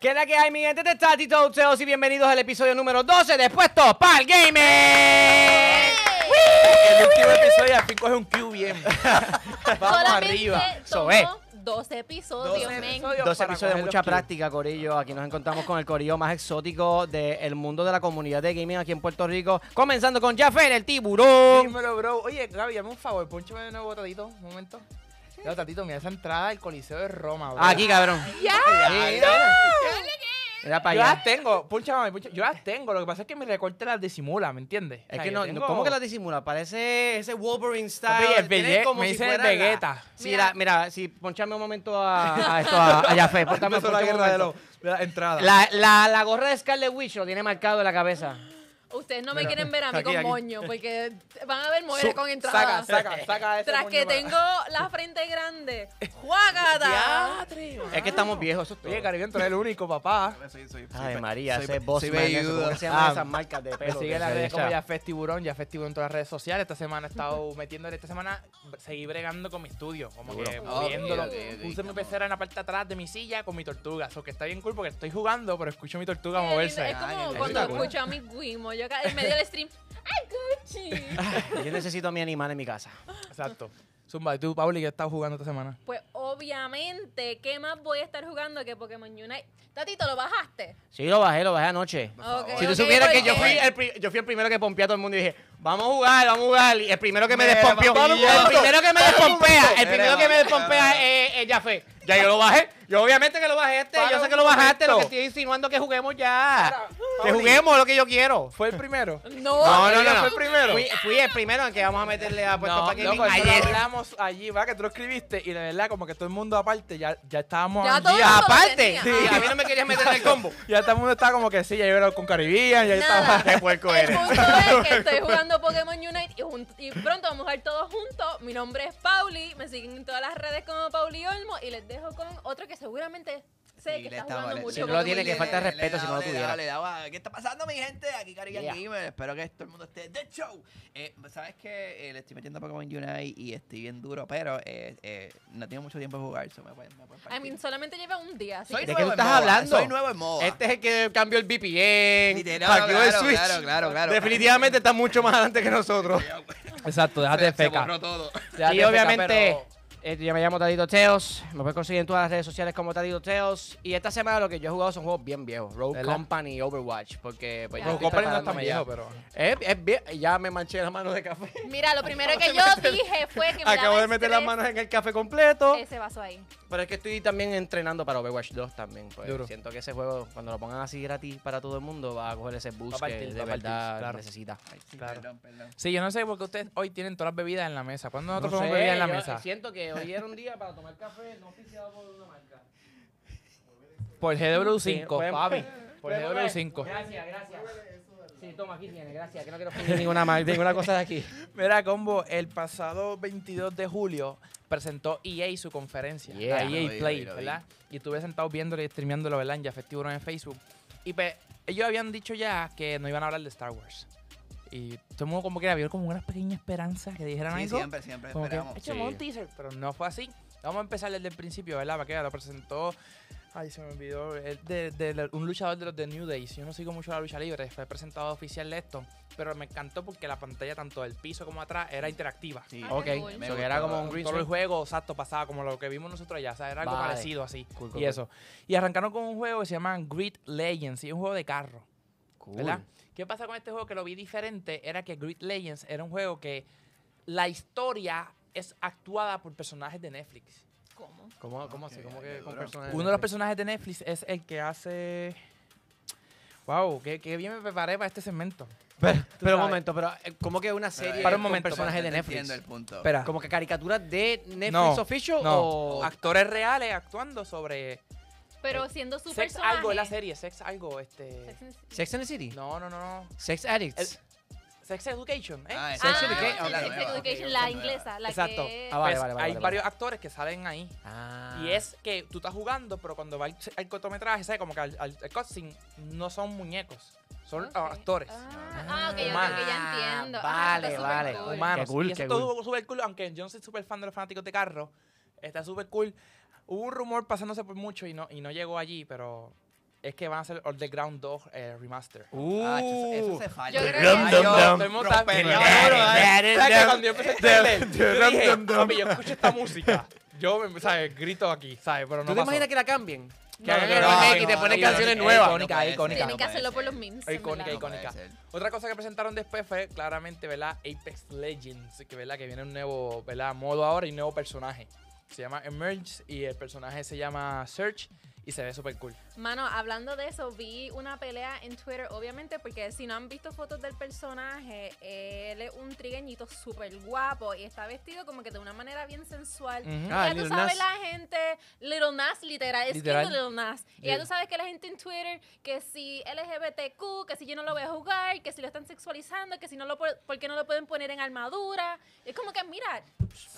¿Qué es la que hay, mi gente? Te está Tito Uteos y bienvenidos al episodio número 12 de Puestos para el Gaming. El último episodio al fin coge un Q bien. Vamos Solamente arriba. Eso tomó es. 12 episodios, 12 men. episodios. 12 para episodios de coger mucha los práctica, Corillo. Aquí nos encontramos con el Corillo más exótico del mundo de la comunidad de gaming aquí en Puerto Rico. Comenzando con Jaffer, el tiburón. Dímelo, bro. Oye, Gaby, dame un favor. Pónchame de nuevo, Tatito. Un momento. Yo, Tatito, mira esa entrada del Coliseo de Roma, bro. Aquí, cabrón. ¡Ya! Sí, Era Yo para las allá. tengo, púnchame, púnchame. Yo las tengo. Lo que pasa es que mi recorte las disimula, ¿me entiendes? O Es sea, que no, tengo- ¿cómo que la disimula? Parece ese Wolverine style. Tiene Vege- como me si dicen fuera el la- Vegeta. Sí, la- mira, si ponchame un momento a, a esto, a, a Empezó la guerra de, los- de las entradas. La, la, la gorra de Scarlet Witch lo tiene marcado en la cabeza. Ustedes no me quieren ver a mí aquí, con aquí. moño, porque van a ver mujeres Su- con entrada. Saca, saca, saca ese Tras moño que para- tengo la frente grande. ¡Juágata! Diatre, Es que estamos viejos, eso es todo. Oye, tú eres el único, papá. Soy, soy, Ay, María, soy- ese soy boss man, eso, velludo. ¿cómo se llaman Ah, esas marcas de pelo? sigue que en las se redes como echa? ya Festiburón, ya Festiburón en todas las redes sociales. Esta semana he estado metiéndole, esta semana seguí bregando con mi estudio, como que moviéndolo. ok, ok. Puse mi pecera en la parte de atrás de mi silla con mi tortuga. Eso que está bien cool porque estoy jugando, pero escucho mi tortuga Qué lindo. moverse. Es como Ah, cuando lindo. escucho a mi Guimo. Yo acá en medio del stream. ¡Ay, Gucci! Yo necesito a mi animal en mi casa. Exacto. Zumba, ¿y tú, Pauli, qué estás jugando esta semana? Pues obviamente, ¿qué más voy a estar jugando que Pokémon Unite? Tatito, ¿lo bajaste? Sí, lo bajé, lo bajé anoche. Si tú ok, supieras que ¿por yo fui, el, yo fui el primero que pompea a todo el mundo y dije, vamos a jugar, vamos a jugar. Y el primero que me despompeó, el primero que me despompea, el primero que me despompea ya. es, es Jafé. Ya yo lo bajé. Yo obviamente que lo bajé este, yo sé que lo bajaste, lo que estoy insinuando es que juguemos ya. Que juguemos lo que yo quiero. ¿Fue el primero? No, No, no, ¿Ella no. fue el primero? Fui, fui el primero en que vamos a meterle a Puesto No, loco, ayer. hablamos allí, va, que tú lo escribiste y de verdad como que todo el mundo aparte ya, ya estábamos Ya allí, todo el mundo lo Aparte, sí, a mí no me querías meter en el combo. ya todo el mundo estaba como que sí, ya yo era con Caribbean, ya yo Nada. estaba... Qué puerco El eres. punto es que estoy jugando Pokémon Unite y, y pronto vamos a jugar todos juntos. Mi nombre es Pauli, me siguen en todas las redes como Pauli Olmo y les dejo con otro que seguramente sé Sí, que le está estaba- jugando le- mucho. Si no lo tiene, que falta de respeto si no lo le tuviera. daba, le daba. ¿Qué está pasando, mi gente? Aquí Carigan Yeah. Gamer. Espero que todo el mundo esté de show. Eh, ¿Sabes que Le estoy metiendo a Pokémon Unite y estoy bien duro, pero eh, eh, no tengo mucho tiempo de jugar. So me pueden, me pueden I mean, solamente lleva un día. Así soy ¿De qué nuevo tú estás MOBA, hablando? Soy nuevo en MOBA. Este es el que cambió el VPN, Literal, el claro, Switch. claro, claro, claro. Definitivamente está mucho más adelante que nosotros. Exacto, déjate de se, se feca. borró todo. Déjate Y feca, obviamente, pero- eh, yo me llamo Tadito Teos. Me puedes conseguir en todas las redes sociales como Tadito Teos. Y esta semana lo que yo he jugado son juegos bien viejos. Rogue ¿Verdad? Company y Overwatch. Porque pues, Ya. yo Pero estoy Company no está viejo, ya. pero... Es, es bien- ya me manché las manos de café. Mira, lo primero que yo dije fue que me Acabo de meter las manos en el café completo. Ese vaso ahí. Pero es que estoy también entrenando para Overwatch 2 también. Pues Duro. siento que ese juego, cuando lo pongan así gratis para todo el mundo, va a coger ese boost partir, que de partir, verdad claro. necesita. Ay, sí, Claro. Perdón, perdón. Sí, yo no sé por qué ustedes hoy tienen todas las bebidas en la mesa. ¿Cuándo nosotros No ponemos sé, bebidas en la mesa? Siento que un día para tomar café no oficiado por una marca. Por GW5, Sí, pueden- papi. Por pueden coger. GW5. Gracias, gracias. Sí, toma, aquí tiene, gracias. Que no quiero fingir ninguna, mar- ninguna cosa de aquí. Mira, Combo, el pasado 22 de julio presentó EA su conferencia, Yeah. la Lo EA vi, lo vi, Play, lo vi. ¿verdad? Y estuve sentado viéndolo y streameándolo, ¿verdad? En ya Festival en Facebook. Y pues, ellos habían dicho ya que no iban a hablar de Star Wars. Y todo el mundo como que había como una pequeña esperanza que dijeran Sí, algo. siempre, siempre Como que, esperamos. échame Sí. un teaser, pero no fue así. Vamos a empezar desde el principio, ¿verdad? Para que lo presentó. Ay, se me olvidó. el de, de- de- un luchador de los de New Days. Yo no sigo mucho la lucha libre. Fue presentado oficial de esto. Pero me encantó porque la pantalla, tanto del piso como atrás, era interactiva. Sí. Ah, Ok, cool. Me so que era como un green Todo el juego, exacto, pasaba como lo que vimos nosotros allá. O sea, era algo Vale. parecido así. Cool, cool, y eso. Y arrancaron con un juego que se llama Grid Legends. Y es un juego de carro. Cool. ¿Verdad? ¿Qué pasa con este juego que lo vi diferente? Era que Grid Legends era un juego que la historia es actuada por personajes de Netflix. ¿Cómo? ¿Cómo, cómo así? ¿Cómo que con personajes? Uno de los personajes de Netflix es el que hace. Wow, qué, qué bien me preparé para este segmento. Pero, pero un momento, pero eh, ¿cómo que una serie Para un con momento, personajes de Netflix? Entiendo el punto. Espera. ¿Como que caricaturas de Netflix No, Official No, o actores reales actuando sobre Pero siendo su sex personaje. algo en la serie, sex algo, este. Sex and the City. Sex and the City? No, no, no, no. Sex Addicts. Sex Education, ¿eh? Ah, Sex Ah, Education, Sex claro, nueva, Education, la inglesa, la Exacto. que... Ah, vale, Pues, vale, vale, hay vale. varios actores que salen ahí. Ah. Y es que tú estás jugando, pero cuando va el, el cortometraje, ¿sabes? Como que al, al, el cutscene no son muñecos, son Ok. actores. Ah, ah, ok, Humanos. ok, ya entiendo. Ah, Ah, vale, vale. supercool. humanos. Qué cool, y eso qué todo súper cool, aunque yo no soy súper fan de los fanáticos de carros, está súper cool. Hubo un rumor pasándose por mucho y no, y no llegó allí, pero es que van a hacer All the Ground 2 eh, Remaster. Ah, eso, eso Uh. se falla. Yo creo que- yo- dum, todo dum. el mundo está- Rompe- Yo- ¿Sabes ¿Sabes que cuando yo empecé yo dije, yo escucho esta música. Yo, me- ¿sabes? Grito aquí, ¿sabes? Pero no ¿Tú te pasó. imaginas que la cambien? Que No, hagan no, el no, remake y te ponen no, canciones no, nuevas? icónica, icónica. Tienen que hacerlo por los memes. Icónica, icónica. Otra cosa que presentaron después fue claramente, ¿verdad? Apex Legends, que, ¿verdad? que viene un nuevo, ¿verdad? Modo ahora y un nuevo personaje. Se llama Emerge y el personaje se llama Search y se ve súper cool. Mano, hablando de eso, vi una pelea en Twitter, obviamente, porque si no han visto fotos del personaje, él es un trigueñito súper guapo y está vestido como que de una manera bien sensual. Y Ah, ya tú Lil sabes Nas. la gente, Little Nas, literal, es Literal. Little Nas. Y ya Sí. tú sabes que la gente en Twitter, que si LGBTQ, que si yo no lo voy a jugar, que si lo están sexualizando, que si no lo, ¿por qué no lo pueden poner en armadura? Es como que, mira,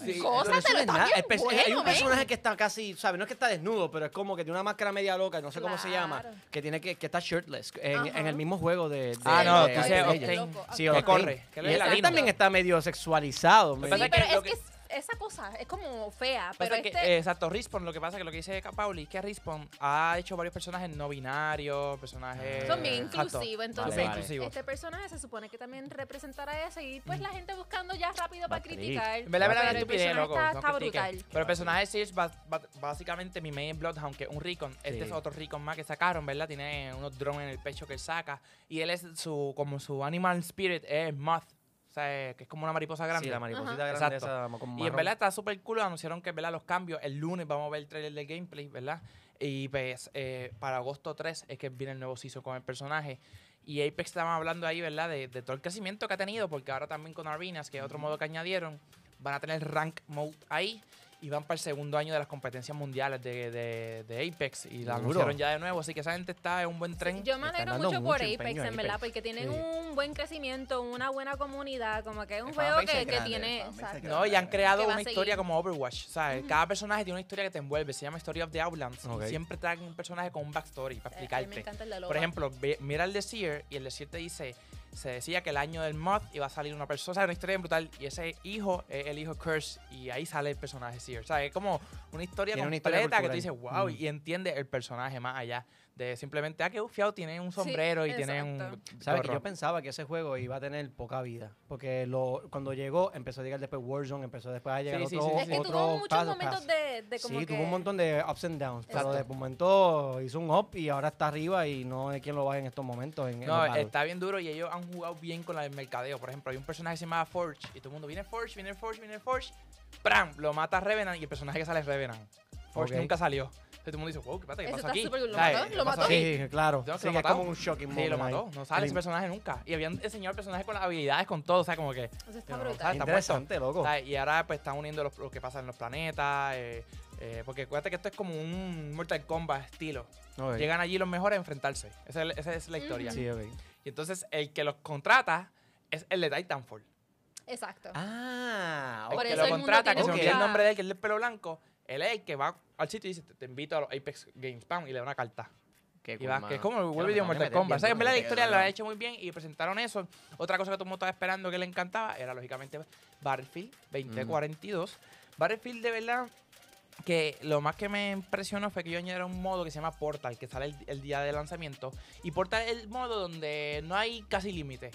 Sí, cosas te lo están bien bueno, hay un personaje que está casi, ¿sabes? No es que está desnudo, pero es como que tiene una máscara media loca, no sé cómo se llama, Claro. que tiene que, que está shirtless en, Ajá. en el mismo juego de, de- Ah, no, de tú dices. Octane. Sí, que Octane. corre, que Y él también está medio sexualizado. Lo me- que Sí, pasa es que pero lo es que, que- es- esa cosa es como fea. Pero que, este, eh, exacto, Respawn, lo que pasa es que lo que dice Pauli es que Respawn ha hecho varios personajes no binarios, personajes... son bien inclusivos. son Entonces, bien vale. inclusivos. este personaje se supone que también representará eso. Y pues la gente buscando ya rápido para criticar. El estupidez, personaje loco, está, no está brutal. Pero el personaje de Sears, ba- ba- básicamente mi main Bloodhound, que es un Recon. Este Sí. es otro Recon más que sacaron, ¿verdad? Tiene unos drones en el pecho que él saca. Y él es su, como su animal spirit, es Moth. O sea, que es como una mariposa grande. Sí, la mariposita Ajá. grande Exacto. esa con Y en verdad está súper cool. Anunciaron que ¿verdad? los cambios. El lunes vamos a ver el trailer de gameplay, ¿verdad? Y pues eh, para agosto 3 es que viene el nuevo season con el personaje. Y Apex estaban hablando ahí, ¿verdad? De, de todo el crecimiento que ha tenido. Porque ahora también con Arenas, que es otro modo que añadieron, van a tener rank mode ahí. Y van para el segundo año de las competencias mundiales de, de- de Apex. Y la Duro. anunciaron ya de nuevo. Así que esa gente está en un buen tren. Yo me alegro mucho por Apex, en verdad, Apex. porque tienen Sí. un buen crecimiento, una buena comunidad, como que es un El juego que, es que tiene... exacto. No, y han creado una historia como Overwatch. ¿sabes? Cada personaje tiene una historia que te envuelve. Se llama Story of the Outlands. Ok. Y siempre traen un personaje con un backstory para Eh, a mí me explicarte. encanta el de Loba. Por ejemplo, ve- mira el de Seer y el de Seer te dice, se decía que el año del mod iba a salir una persona. Una historia brutal. Y ese hijo es el hijo Curse y ahí sale el personaje Seer. ¿Sabes? Es como una historia Tiene una completa historia que tú dices, wow, Mm. y entiende el personaje más allá de simplemente, ah, que bufiado, tiene un sombrero y tiene un... ¿Sabes que yo pensaba que ese juego iba a tener poca vida? Porque lo, cuando llegó, empezó a llegar después Warzone, empezó después a llegar Sí, sí, otro, sí, sí. Es que otro tuvo muchos paso, momentos paso. de, de como Sí, que... tuvo un montón de ups and downs, pero Exacto. de momento hizo un up y ahora está arriba y no hay quien lo baje en estos momentos. En, en No, está bien duro y ellos han jugado bien con la del mercadeo. Por ejemplo, hay un personaje que se llama Forge y todo el mundo viene Forge, viene Forge, viene Forge. ¡Pram! Lo mata Revenant y el personaje que sale es Revenant. Forge nunca salió. Todo el mundo dice, wow, ¿qué pasa? ¿Qué Eso pasó está aquí? súper cool. ¿Lo ¿Sabes? mató? ¿Qué ¿Lo pasó mató? aquí? Sí, claro. Yo, Sí, que lo es mató. como un shocking Sí, lo ahí. mató. No sale El- ese personaje nunca. Y habían enseñado el personaje con las habilidades, con todo. O sea, como que... Eso está No, brutal. está. Interesante, loco. ¿sabes? Y ahora pues están uniendo los- lo que pasa en los planetas. eh, eh, porque acuérdate que esto es como un Mortal Kombat estilo. Ok. Llegan allí los mejores a enfrentarse. Esa es, esa es la historia. Sí, ok. Y entonces el que los contrata es el de Titanfall. Exacto. Ah, El Por que eso lo el mundo contrata, que tiene se me el nombre de él, que es el pelo blanco, él es el que va al sitio y dice, te, te invito a los Apex Games, pam, y le da una carta. Qué Y va, que es como el van a Mortal Kombat. O sea, en verdad la historia la ha duro. hecho muy bien y presentaron eso. Otra cosa que todo el mundo estaba esperando que le encantaba era, lógicamente, Battlefield 2042. Battlefield, de verdad, que lo más que me impresionó fue que yo añadieron un modo que se llama Portal, que sale el, el día de lanzamiento. Y Portal es el modo donde no hay casi límite.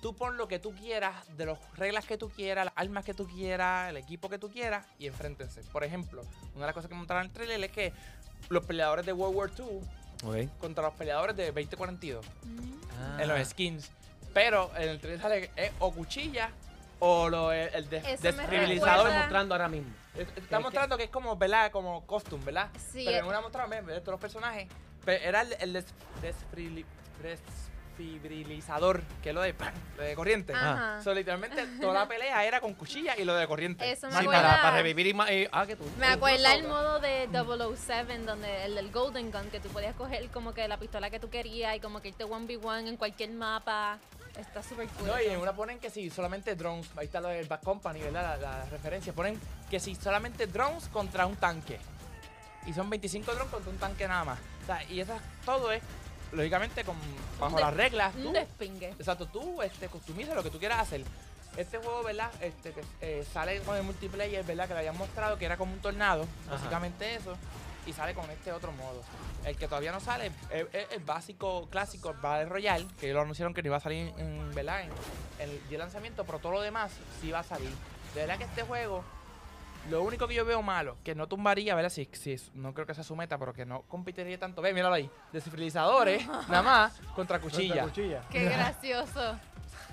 Tú pon lo que tú quieras, de las reglas que tú quieras, las armas que tú quieras, el equipo que tú quieras y enfréntense. Por ejemplo, una de las cosas que montaron en el trailer es que los peleadores de World War II contra los peleadores de 2042 Mm. en los skins. Pero en el trailer sale eh, o cuchilla o lo, el, el des- recuerda- mostrando ahora mismo. Es- Está mostrando que es como, ¿verdad? Como costume, ¿verdad? Sí, Pero en una mostraron, ¿ves? de todos los personajes. Pero era el, el des- desfibrilizador, que es lo de, ¡pam! lo de corriente. Ajá. So, literalmente toda la pelea era con cuchilla y lo de corriente. Eso me Sí, acuerda- para, para revivir y ma- eh, Ah, que tú. Me acuerda el modo de 007, donde el del Golden Gun, que tú podías coger como que la pistola que tú querías y como que irte 1v1 en cualquier mapa. Está súper cool. No, y en una ponen que si solamente drones, ahí está lo del Back Company, ¿verdad? La, la referencia. Ponen que si solamente drones contra un tanque. Y son 25 drones contra un tanque nada más. O sea, y eso todo es, lógicamente, con, bajo de- las reglas. Un Tú, despingue. exacto, tú este, customiza lo que tú quieras hacer. Este juego, ¿verdad? Este, que, eh, sale con el multiplayer, ¿verdad? Que le habían mostrado que era como un tornado. Ajá. Básicamente eso. y sale con este otro modo. El que todavía no sale es es el básico clásico Battle Royale, que lo anunciaron que no iba a salir en, ¿verdad? en, en el día de lanzamiento, pero todo lo demás sí va a salir. De verdad que este juego, lo único que yo veo malo, que no tumbaría, ¿verdad? Si, si no creo que sea su meta, pero que no competiría tanto. Ve, míralo ahí. Desfibrilisadores, nada más, contra cuchilla. cuchilla. Qué gracioso.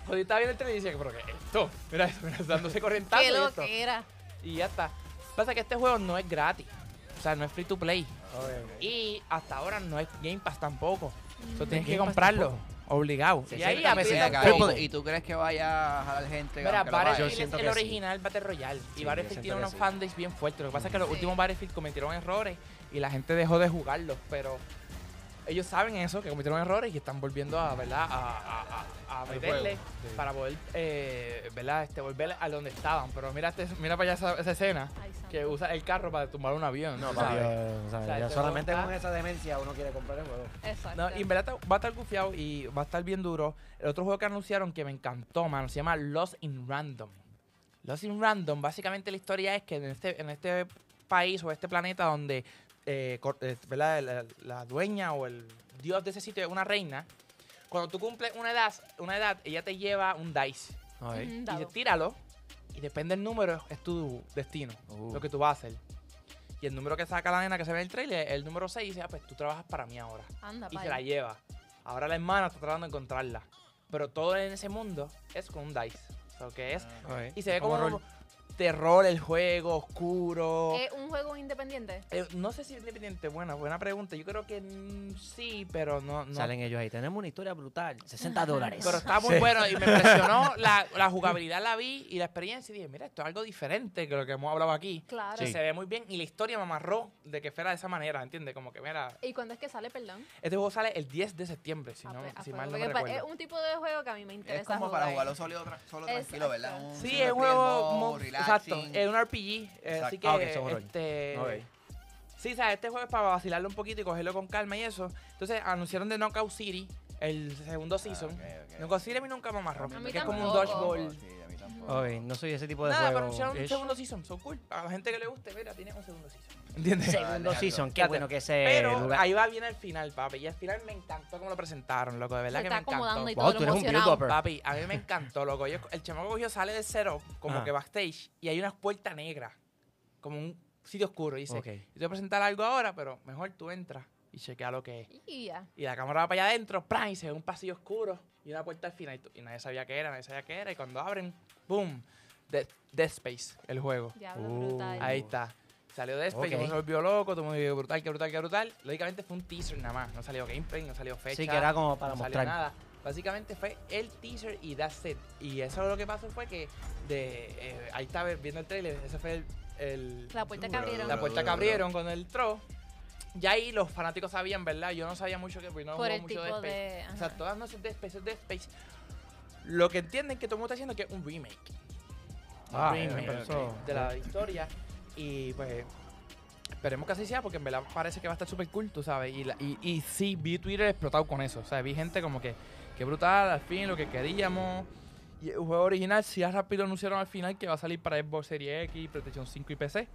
Joder, estaba viendo el tele y decía, pero ¿qué es esto? Mira eso, mira, dándose corrientazo Qué y lo esto. que era. Y ya está. Pasa que este juego no es gratis. O sea, no es free to play. Y hasta ahora no es Game Pass tampoco. Eso tienes que Game Pass comprarlo. tampoco. Obligado. Y ahí poco. ¿Y tú crees que vaya a jalar gente? Mira, Battlefield es el sí. original Battle Royale. Sí, y yo Battlefield tiene unos sí. fanbase bien fuertes. Lo que pasa es que los Sí. últimos Battlefield cometieron errores y la gente dejó de jugarlos. Pero ellos saben eso, que cometieron errores y están volviendo a, ¿verdad? A, a, a, a Al meterle sí. para poder, eh, ¿verdad? Este, volver a donde estaban. Pero mira, este- mira para allá esa, esa escena Ay, que usa el carro para tumbar un avión. No, o sea, ya este solamente con esa demencia uno quiere comprar el juego. Exacto. No, y en verdad va a estar gufiado y va a estar bien duro. El otro juego que anunciaron que me encantó, mano, se llama Lost in Random. Lost in Random, básicamente la historia es que en este, en este país o este planeta donde eh, eh, ¿verdad? La, la dueña o el dios de ese sitio es una reina, cuando tú cumples una edad, una edad ella te lleva un dice. Un Y dice, tíralo y depende del número, es tu destino, Uh. lo que tú vas a hacer. Y el número que saca la nena que se ve en el trailer, el número 6, dice, ah, pues tú trabajas para mí ahora Anda, y se la lleva. Ahora la hermana está tratando de encontrarla. Pero todo en ese mundo es con un dice. Lo que es. Ok. Y se ve Como como. Terror el juego, oscuro. ¿Es un juego independiente? Eh, no sé si es independiente. Buena, buena pregunta. Yo creo que mm, sí, pero no. no. Salen ellos ahí. Tenemos una historia brutal. 60 dólares. Pero está muy bueno y me impresionó la, la jugabilidad, la vi y la experiencia. Y dije, mira, esto es algo diferente que lo que hemos hablado aquí. Claro. Que se ve muy bien y la historia me amarró de que fuera de esa manera, ¿entiendes? Como que, mira, ¿Y cuándo es que sale, perdón? este juego sale el 10 de septiembre, si, Ah, no, pues, ah, si pues, mal no me porque pa- recuerdo. Es un tipo de juego que a mí me interesa Es como para jugarlo solo, solo tranquilo, ¿verdad? Un Sí, es un juego mo- relaxing. Exacto, es un RPG, eh, así Exacto. que Ah, ok, es un rol. este Ok. Sí, sabes, este juego es para vacilarlo un poquito y cogerlo con calma y eso. Entonces, anunciaron de Knockout City el segundo season. Ah, ok, ok. Knockout City a mí nunca me amarró, es como un dodgeball. Sí, tampoco. Ok, no soy ese tipo de Nada, pero juego. anunciaron un ish. segundo season, so cool. A la gente que le guste, mira, tiene un segundo season. ¿Entiendes? Segundo Alejandro. season. Qué bueno que ese Pero lugar. ahí va bien al final, papi. Y al final me encantó cómo lo presentaron, loco. De verdad Se que está me encantó. acomodando y Wow, todo tú lo eres un emocionado. build-upper. Papi, a mí me encantó, loco. Yo- el chamaco cogió, sale del cero, como Ah. que backstage, y hay una puerta negra, como un sitio oscuro. Y dice, Ok. yo te voy a presentar algo ahora, pero mejor tú entras y chequea lo que es. Y ya. Y la cámara va para allá adentro, ¡pram! y se ve un pasillo oscuro y una puerta al final. Y, tú- y nadie sabía qué era, nadie sabía qué era. Y cuando abren, ¡boom! Dead, Dead Space, el juego. Diablo, Uh. brutal. Ahí está. Salió Dead Space, Ok. todo el mundo se volvió loco, todo el mundo dijo, brutal, qué brutal, qué brutal. Lógicamente fue un teaser nada más, no salió gameplay, no salió fecha. Sí, que era como para no salió mostrar. nada. Básicamente fue el teaser y that's it. Y eso lo que pasó fue que de eh, ahí estaba viendo el trailer, ese fue el, el- La puerta que abrieron. la puerta que abrieron con el tro. Ya ahí los fanáticos sabían, ¿verdad? Yo no sabía mucho que porque no por el mucho tipo Dead Space. de. O sea, todas no es Dead Space, es Dead Space. Lo que entienden que todo el mundo está diciendo que es un remake. Ah, Un remake eso- de la historia. Y pues esperemos que así sea porque en verdad parece que va a estar súper cool, tú sabes. Y, la- y, y sí, vi Twitter explotado con eso. O sea, vi gente como que, qué brutal, al fin, lo que queríamos. Y el juego original, sí, ya rápido anunciaron al final que va a salir para Xbox Series X, PlayStation 5 y PC.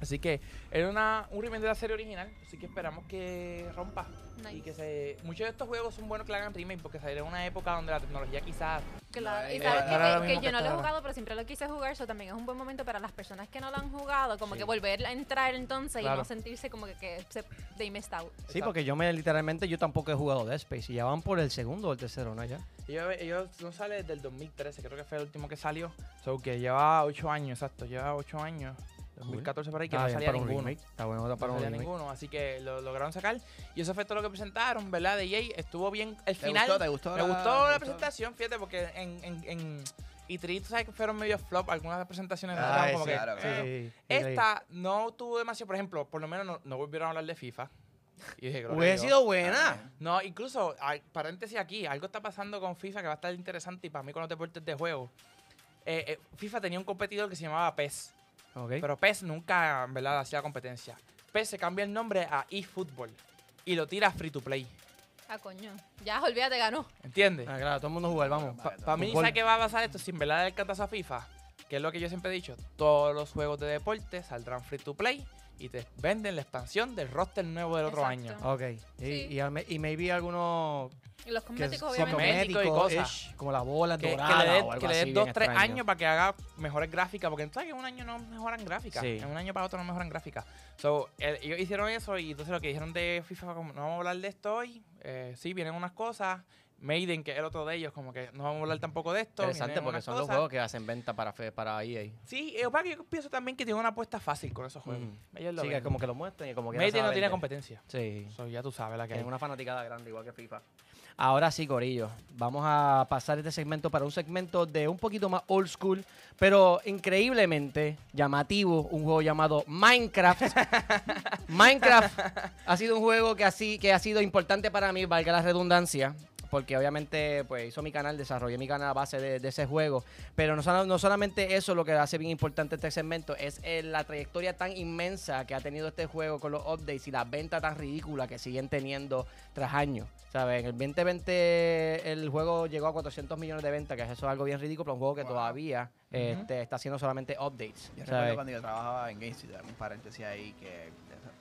Así que era una, un remake de la serie original, así que esperamos que rompa. Y Nice. que se. Muchos de estos juegos son buenos que le hagan remake porque salieron en una época donde la tecnología quizás. Claro, y No, sabes no que, que- que yo no lo he jugado, pero siempre lo quise jugar, eso también es un buen momento para las personas que no lo han jugado, como Sí. que volver a entrar entonces y Claro. no sentirse como que, que se, they missed out. Sí, porque yo me literalmente yo tampoco he jugado Dead Space y ya van por el segundo o el tercero, ¿no? Ya. Ellos, ellos no sale desde el 2013, creo que fue el último que salió. So que lleva 8 años, exacto, lleva 8 años. 2014 por ahí, que Está no salía ninguno. Está bueno No para un salía ninguno, así que lo lograron sacar. Y eso fue todo lo que presentaron, ¿verdad? De EA estuvo bien. El ¿Te final. gustó? ¿Te gustó Me la- gustó la te presentación, fíjate, porque en, en, en E3, tú sabes que fueron medio flop algunas presentaciones. Ay, estaban como sí, que, claro, claro. Sí, sí. Esta no tuvo demasiado, por ejemplo, por lo menos no, no volvieron a hablar de FIFA. Y dije, Hubiera sido buena. No, incluso, hay- paréntesis aquí, algo está pasando con FIFA que va a estar interesante y para mí con los deportes de juego. Eh, eh, FIFA tenía un competidor que se llamaba PES, Ok. pero PES nunca, en verdad, hacía competencia. PES se cambia el nombre a eFootball y lo tira free to play, Ah, coño. Ya, olvídate, ganó. ¿entiendes? Ah, claro, todo el mundo jugar, vamos. Para mí, Fútbol. ¿sabes qué va a pasar esto sin verdad el cantazo a FIFA? que es lo que yo siempre he dicho, todos los juegos de deporte saldrán free to play y te venden la expansión del roster nuevo del otro Exacto. año. Ok. Y, Sí. y, y maybe algunos Y los que cosméticos, son obviamente. cosméticos y cosas. ish, como la bola Que, que dorada le o algo que le des dos, tres extraño. años para que haga mejores gráficas, porque sabes que en un año no mejoran gráficas. Sí. En un año para otro no mejoran gráficas. So, el- ellos hicieron eso y entonces lo que dijeron de FIFA, fue como, no vamos a hablar de esto hoy. Eh, sí, vienen unas cosas. Maiden, que es el otro de ellos, como que no vamos a hablar tampoco de esto. Interesante porque son los cosas. juegos que hacen venta para, fe- para EA. Sí, eh, para que yo pienso también que tiene una apuesta fácil con esos juegos. Mm. Ellos lo Sí, que ven. como que lo muestran y como que Maiden no tiene competencia. Sí. So, ya tú sabes la que Tienen hay. una fanaticada grande igual que FIFA. Ahora sí, Corillo. Vamos a pasar este segmento para un segmento de un poquito más old school, pero increíblemente llamativo, un juego llamado Minecraft. Minecraft ha sido un juego que, así, que ha sido importante para mí, valga la redundancia, porque obviamente pues hizo mi canal, desarrollé mi canal a base de, de ese juego, pero no, no solamente eso lo que hace bien importante este segmento, es eh, la trayectoria tan inmensa que ha tenido este juego con los updates y las ventas tan ridículas que siguen teniendo tras años. ¿Sabes? En el 2020 el juego llegó a 400 millones de ventas, que eso es algo bien ridículo para un juego que Wow. todavía este, está haciendo solamente updates. Yo ¿sabes? recuerdo cuando yo trabajaba en GameStop, un paréntesis ahí, que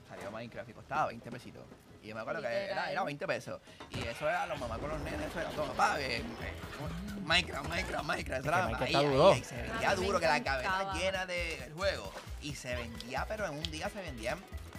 salió Minecraft y costaba 20 pesitos. Y yo me acuerdo que era, era 20 pesos. Y eso era los mamás con los nenes, eso era todo, papá, eh, eh, Minecraft, Minecraft, Minecraft. Eso que era Minecraft ahí, está ahí, duro. ahí, se vendía duro, que la cabeza llena de- del juego. Y se vendía, pero en un día se vendían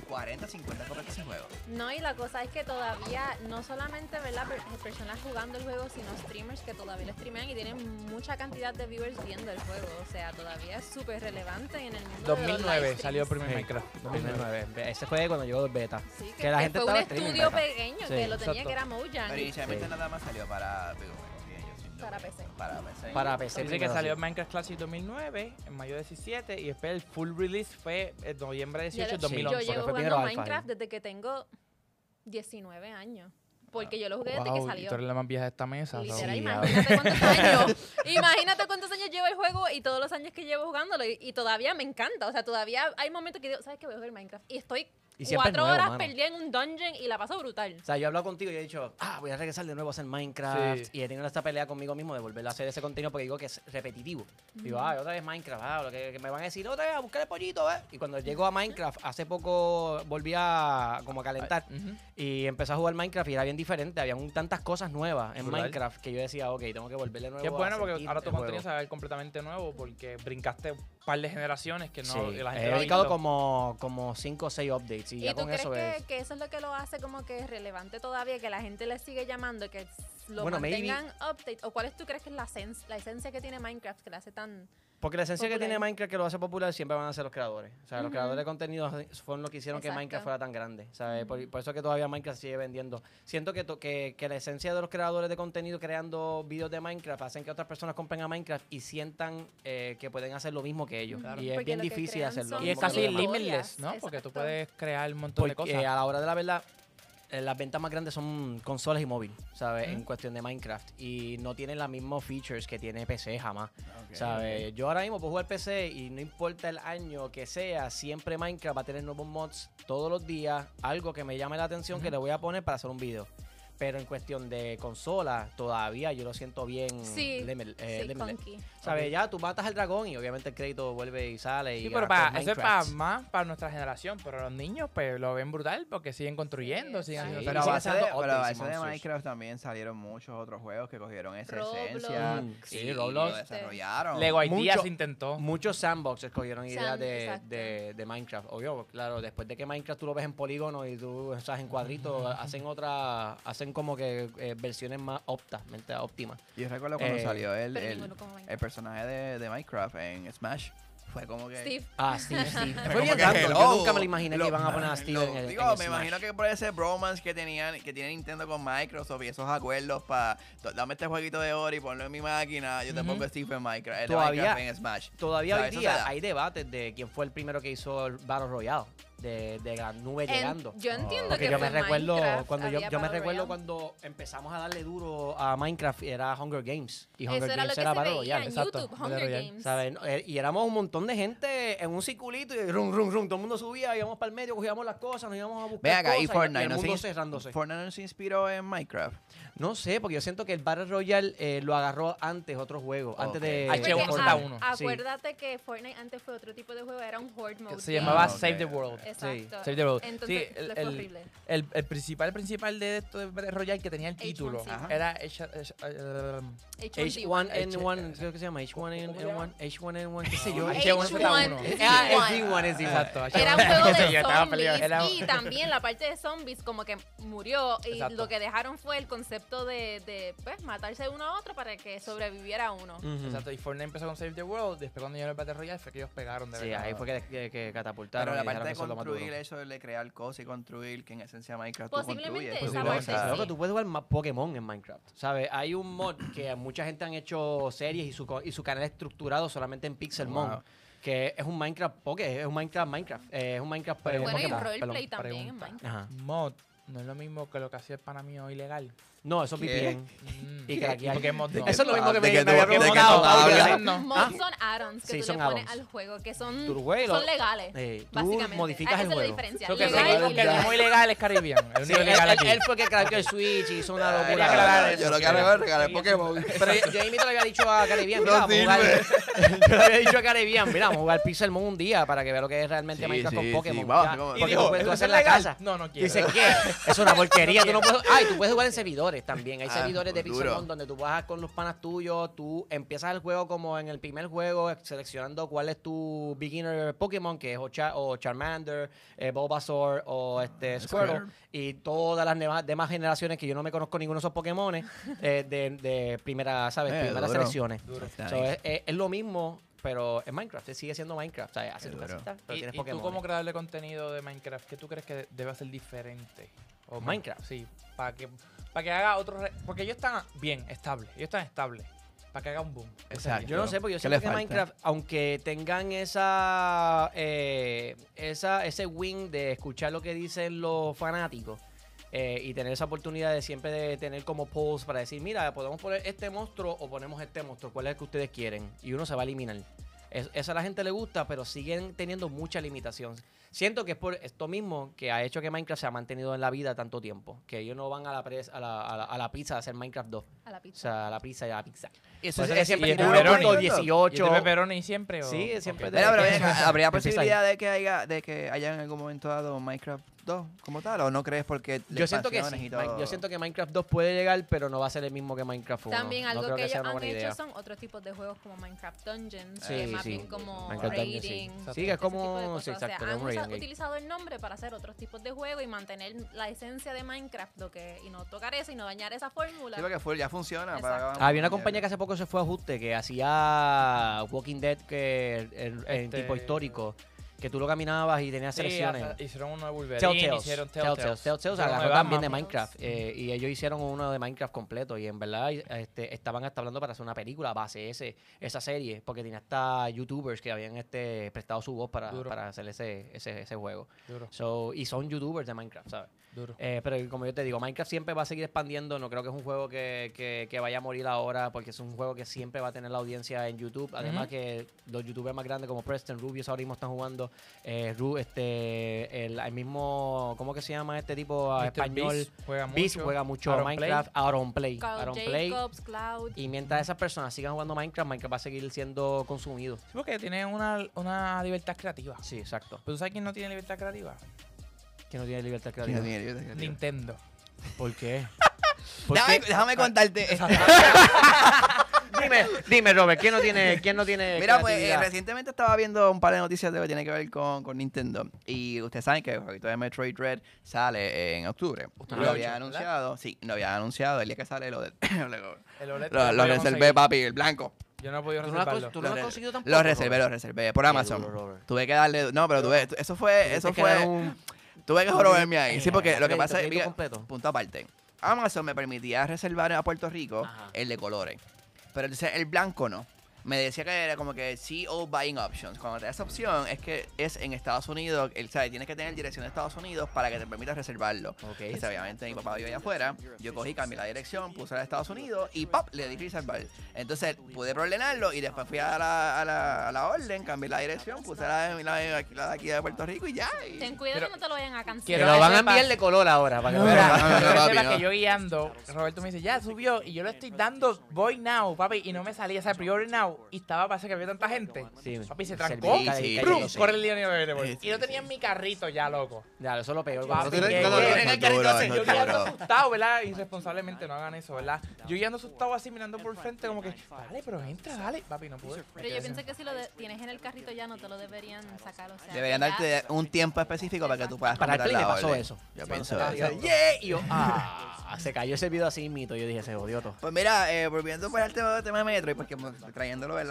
40, 50 copias de ese juego. No, y la cosa es que todavía, no solamente ¿verdad? Per- personas jugando el juego, sino streamers que todavía lo streamean y tienen mucha cantidad de viewers viendo el juego. O sea, todavía es súper relevante en el mundo de los 2009 live salió el primer Sí, Minecraft. 2009. Ese fue cuando llegó el beta. Sí, que, Que la que gente fue un estaba streaming, estudio pequeño Sí, que lo tenía exacto. que era Mojang. Pero inicialmente Sí. nada más salió para. Para PC. Para PC. Para PC. Dice que salió sí. Minecraft Classic 2009, en mayo 17, y después el full release fue en noviembre 18 Yo- del Sí, 2011. Yo llevo jugando Minecraft ahí. desde que tengo 19 años. Porque yo lo jugué desde que y salió. tú eres la más vieja de esta mesa. Literal, imagínate cuántos años. Imagínate cuántos años llevo el juego y todos los años que llevo jugándolo. Y, y todavía me encanta. O sea, todavía hay momentos que digo, ¿sabes qué? Voy a jugar Minecraft. Y estoy Y cuatro nuevo, horas mano. perdida en un dungeon y la paso brutal. O sea, yo he hablado contigo y he dicho, ah, voy a regresar de nuevo a hacer Minecraft. Sí. Y he tenido esta pelea conmigo mismo de volver a hacer ese contenido porque digo que es repetitivo. Digo, ah, otra vez Minecraft, ah, lo que, que me van a decir, otra vez a buscar el pollito, ¿eh? Y cuando llego a Minecraft, hace poco volví a como a calentar Ujú. y empecé a jugar Minecraft y era bien diferente. Había tantas cosas nuevas en Brutal. Minecraft que yo decía, ok, tengo que volverle nuevo. Que es a bueno porque sentir ahora tu juego". contenido se va a ver completamente nuevo porque brincaste un par de generaciones que no Sí, la gente he dedicado como 5 o 6 updates y, ¿Y, ya tú con crees eso que, es... que eso es lo que lo hace como que relevante todavía? Que la gente le sigue llamando, que lo Bueno, maybe- mantengan update. ¿O cuál es tú crees que es la, sens- la esencia que tiene Minecraft que la hace tan... Porque la esencia que popular. tiene Minecraft que lo hace popular siempre van a ser los creadores. O sea, los Ujú. creadores de contenido fueron los que hicieron que Exacto. Minecraft fuera tan grande. ¿sabes? Por, por eso que todavía Minecraft sigue vendiendo. Siento que, que, que la esencia de los creadores de contenido creando videos de Minecraft hacen que otras personas compren a Minecraft y sientan eh, que pueden hacer lo mismo que ellos. Claro. Y es Porque bien que difícil hacerlo. Y es que casi los limitless, ¿no? Historias, Porque tú exacto. puedes crear un montón de Porque cosas. a la hora de la verdad, eh, las ventas más grandes son consolas y móvil, ¿sabes? En cuestión de Minecraft. Y no tienen los mismos features que tiene PC jamás. Ok, ¿Sabes? Yo ahora mismo puedo jugar PC y no importa el año que sea, siempre Minecraft va a tener nuevos mods todos los días, algo que me llame la atención que le voy a poner para hacer un video. Pero en cuestión de consola, todavía yo lo siento bien Sí, eh, sí, funky. ¿Sabes? Ya tú matas al dragón y obviamente el crédito vuelve y sale. Sí, y pero para, eso es para más para nuestra generación, pero los niños pues lo ven brutal porque siguen construyendo, Sí, siguen sí. Pero base de, pero a base de. Minecraft también salieron muchos otros juegos que cogieron esa Roblox. esencia Mm, sí, y, y Roblox. lo desarrollaron. Lego Ideas Mucho- intentó. Muchos sandboxes cogieron ideas Sand- de, exacto. de, de Minecraft. Obvio, claro, después de que Minecraft tú lo ves en polígono y tú estás en cuadritos, hacen otra, hacen como que eh, versiones más optas, mente óptimas. Yo recuerdo cuando Eh, salió el, el, personaje de, de Minecraft en Smash. Fue como que... Steve. Ah, Steve, Steve. Fue bien. Yo hello, nunca me lo imaginé lo- que iban a poner a lo- Steve en el Digo, en el me Smash. imagino que por ese bromance que tenían que tiene Nintendo con Microsoft y esos acuerdos para dame este jueguito de oro y ponlo en mi máquina, yo te pongo Steve en Minecraft, el de Todavía- Minecraft en Smash. Todavía O sea, hoy día hay debates de quién fue el primero que hizo el Battle Royale. De, de la nube En- llegando. yo entiendo Porque que yo fue me recuerdo Minecraft, cuando yo, me recuerdo cuando empezamos a darle duro a Minecraft era Hunger Games y Hunger Eso era lo Games que era se Battle veía Royale. en exacto, YouTube, Hunger. Games. ¿sabes? No, eh, Y éramos un montón de gente en un circulito y rum, rum, rum. Todo el mundo subía, íbamos para el medio, cogíamos las cosas, nos íbamos a buscar acá, cosas y Fortnite, el ¿no mundo se, cerrándose. Fortnite no se inspiró en Minecraft. No sé, porque yo siento que el Battle Royale eh, lo agarró antes otro juego, antes de H1Z1. de Porque, Fortnite. ah, Sí. Acuérdate que Fortnite antes fue otro tipo de juego, era un horde mode. Se llamaba Ah. Save the World. Exacto. Save the World. Entonces Sí, el- fue horrible. El, el principal principal de esto de Battle Royale que tenía el H1Z1. título Ajá. era H- H- eh, H1N1, creo que se llama H1N1, H1N1, qué sé yo. H1Z1. Ah, es D1, es D1. Exacto. Era un juego Sí, de zombies y también la parte de zombies como que murió y lo que dejaron fue el concepto de, de pues, matarse uno a otro para que sobreviviera uno. Exacto, y Fortnite empezó con Save the World, después cuando llegó el Battle Royale fue que ellos pegaron de Sí, verdad. ahí fue que, catapultaron. Pero la parte de construir eso, de crear cosas y construir, que en esencia Minecraft tú Posiblemente construyes. esa tú parte sí. Tú puedes jugar más Pokémon en Minecraft, ¿sabes? Hay un mod que mucha gente han hecho series y su, co- y su canal estructurado solamente en Pixelmon, Wow. que es un Minecraft Poké, es un Minecraft Minecraft, eh, es un Minecraft Pero bueno, y roleplay también en. Minecraft. Ajá. Mod no es lo mismo que lo que hacía el pana mío ilegal. No, eso es. VPN. Mm. Y craquear. ¿Por qué mod no? Eso es lo mismo que ¿De me, qué me había preguntado. Mods Ah. son add-ons que Sí, tú son le pones add-ons. al juego, que son, lo lo- son legales. Eh, tú básicamente. modificas Esa el es la juego. diferencia. Creo que legal sí, y porque el ilegal. mismo ilegal es Caribbean. El único él- aquí. él fue que craqueó el Switch y hizo una locura. Aclarar eso. Yo lo que hago es regalar Pokémon. Pero yo, ahí mismo le había dicho a Caribbean, mira, No vamos a jugar. sirve. yo le había dicho a Caribbean, mira, vamos a jugar Pixel Moon un día para que vea lo que es realmente Minecraft con Pokémon. Y dijo, tú puedes tú ¿eso hacer es la legal? casa. No, no quiero. Dice, ¿qué? Es una porquería. tú no puedes... Ay, tú puedes jugar en servidores también. Hay Ah, servidores de duro. Pixel Moon donde tú vas con los panas tuyos, tú empiezas el juego como en el primer juego, seleccionando cuál es tu beginner Pokémon, que es o, Char- o Charmander, eh, Bulbasaur o este Squirtle. Squirtle. Y todas las demás generaciones que yo no me conozco ninguno de esos Pokémon de, de, de primera, ¿sabes? Eh, Primeras duro. selecciones. So, es, es- es lo mismo, pero en Minecraft. Sigue siendo Minecraft. O sea, hace tu Duro. casita, pero ¿Y, tienes y Pokémon. tú como creador de contenido de Minecraft, qué tú crees que debe ser diferente? O? Minecraft. Sí, para que, para que haga otro... re- Porque ellos están bien, estables. Ellos están estables. Para que haga un boom. Exacto. Yo no sé, porque yo ¿Qué siento que falta? Minecraft, aunque tengan esa, eh, esa ese wing de escuchar lo que dicen los fanáticos eh, y tener esa oportunidad de siempre de tener como polls para decir, mira, podemos poner este monstruo o ponemos este monstruo, ¿cuál es el que ustedes quieren? Y uno se va a eliminar. Es- eso a la gente le gusta, pero siguen teniendo mucha limitación. Siento que es por esto mismo que ha hecho que Minecraft se ha mantenido en la vida tanto tiempo. Que ellos no van a la, pres- a la, a la, a la pizza a hacer Minecraft 2. A la O pizza. sea, a la pizza y a la pizza. Eso Por eso es- que siempre y el tiene pepperoni. punto ¿Y es 18. de pepperoni siempre? O? Sí, siempre Ok. de- Mira, pero Empieza- acá, ¿habría ahí. posibilidad de que haya, de que haya en algún momento dado Minecraft 2 como tal? ¿O no crees porque Yo siento que sí. Yo siento que Minecraft 2 puede llegar, pero no va a ser el mismo que Minecraft 1. También no algo creo que, ellos han hecho idea. son otros tipos de juegos como Minecraft Dungeons, Sí, que más sí. bien como Minecraft Dungeons, sí. raiding, Sí, que es como- sí, O exacto, game. utilizado el nombre para hacer otros tipos de juegos y mantener la esencia de Minecraft lo que, y no tocar eso y no dañar esa fórmula. Sí, porque full, ya funciona. Exacto. Había una compañía que hace poco se fue a ajuste que hacía Walking Dead que en Este- tipo histórico. Que tú lo caminabas y tenías Sí, selecciones. hasta- hicieron uno de Wolverine, Telltales. hicieron Telltales. Telltales. Agarró también de. Minecraft. eh, y ellos hicieron uno de Minecraft completo. Y en verdad este, estaban hasta hablando para hacer una película a base ese, esa serie. Porque tenía hasta youtubers que habían este, prestado su voz para, para hacer ese, ese, ese juego. Duro, So, y son youtubers de Minecraft, ¿sabes? Duro. Eh, pero como yo te digo, Minecraft siempre va a seguir expandiendo. No creo que es un juego que, que- que vaya a morir ahora, porque es un juego que siempre va a tener la audiencia en YouTube. Además que los youtubers más grandes como Preston, Rubius ahora mismo están jugando. Eh, Ru- este, el, el mismo, ¿cómo que se llama este tipo a Mr. español? Beast juega Beast mucho. juega mucho Aaron Minecraft, Aaron Play. Aaron Play. Jacobs, Cloud. Y mientras esas personas sigan jugando Minecraft, Minecraft va a seguir siendo consumido. Sí, porque tienen una, una libertad creativa. Sí, exacto. ¿Pero tú sabes quién no tiene libertad creativa? Que no tiene libertad creativa. Nintendo. ¿Por qué? ¿Por Déjame, qué? déjame contarte. Dime, dime, Robert, ¿quién no tiene, quién no tiene Mira, pues eh, recientemente estaba viendo un par de noticias de lo que tiene que ver con, con Nintendo. Y ustedes saben que el jueguito de Metroid Dread sale en octubre. Usted lo lo ha había anunciado. Sí, lo había anunciado el día que sale lo lo, El OLED lo- reservé, papi, el blanco. Yo no he podido ¿Tú no, lo has, reservarlo. tú no lo has conseguido tampoco? Lo reservé, Robert? lo reservé por Amazon. duro. Tuve que darle. No, pero tuve, eso fue. Eso fue. un- Tuve que jorobarme ahí. Sí, porque lo que pasa es. completo. punto aparte. Amazon me permitía reservar a Puerto Rico Ajá. el de colores. Pero entonces el blanco no. Me decía que era como que CEO Buying Options. Cuando te da esa opción, es que es en Estados Unidos, el, ¿sabes? Tienes que tener dirección de Estados Unidos para que te permita reservarlo. Ok. O sea, obviamente mi papá vive allá afuera. Yo cogí, cambié la dirección, puse la de Estados Unidos y ¡pop! Le di reservar. Entonces pude ordenarlo y después fui a la, a la, a la orden, cambié la dirección, puse la, de- la, de- la de aquí de Puerto Rico y ya. y- Ten cuidado Pero- que no te lo vayan a cancelar. Que lo van a enviar de color ahora para que vean. que papi, sepas no. que yo guiando, Roberto me dice, ya subió, y yo le estoy dando voy now, papi, y no me salía, o sea, pre-order now, y estaba, parece que había tanta gente. Sí. Papi, se trancó, Sí, sí, ¡prum! sí, sí. corre el día de sí, Y no sí. tenía en mi carrito ya, loco. Ya, eso es lo peor. Papi, el yo no guiando asustado, ¿verdad? Irresponsablemente no hagan eso, ¿verdad? Yo guiando asustado así mirando por frente como que, dale, pero entra, dale. Papi, no pude. Pero yo pienso que si lo de- tienes en el carrito ya no te lo deberían sacar. O sea, Deberían ya- darte un tiempo específico para que tú puedas Para el Play la pasó orden. eso. Yo pienso eso. "Yeah", y yo, ah, se cayó ese video así mito. Yo dije, se jodió todo. Pues mira, eh, volviendo pues al tema, tema de Metroid, porque pues,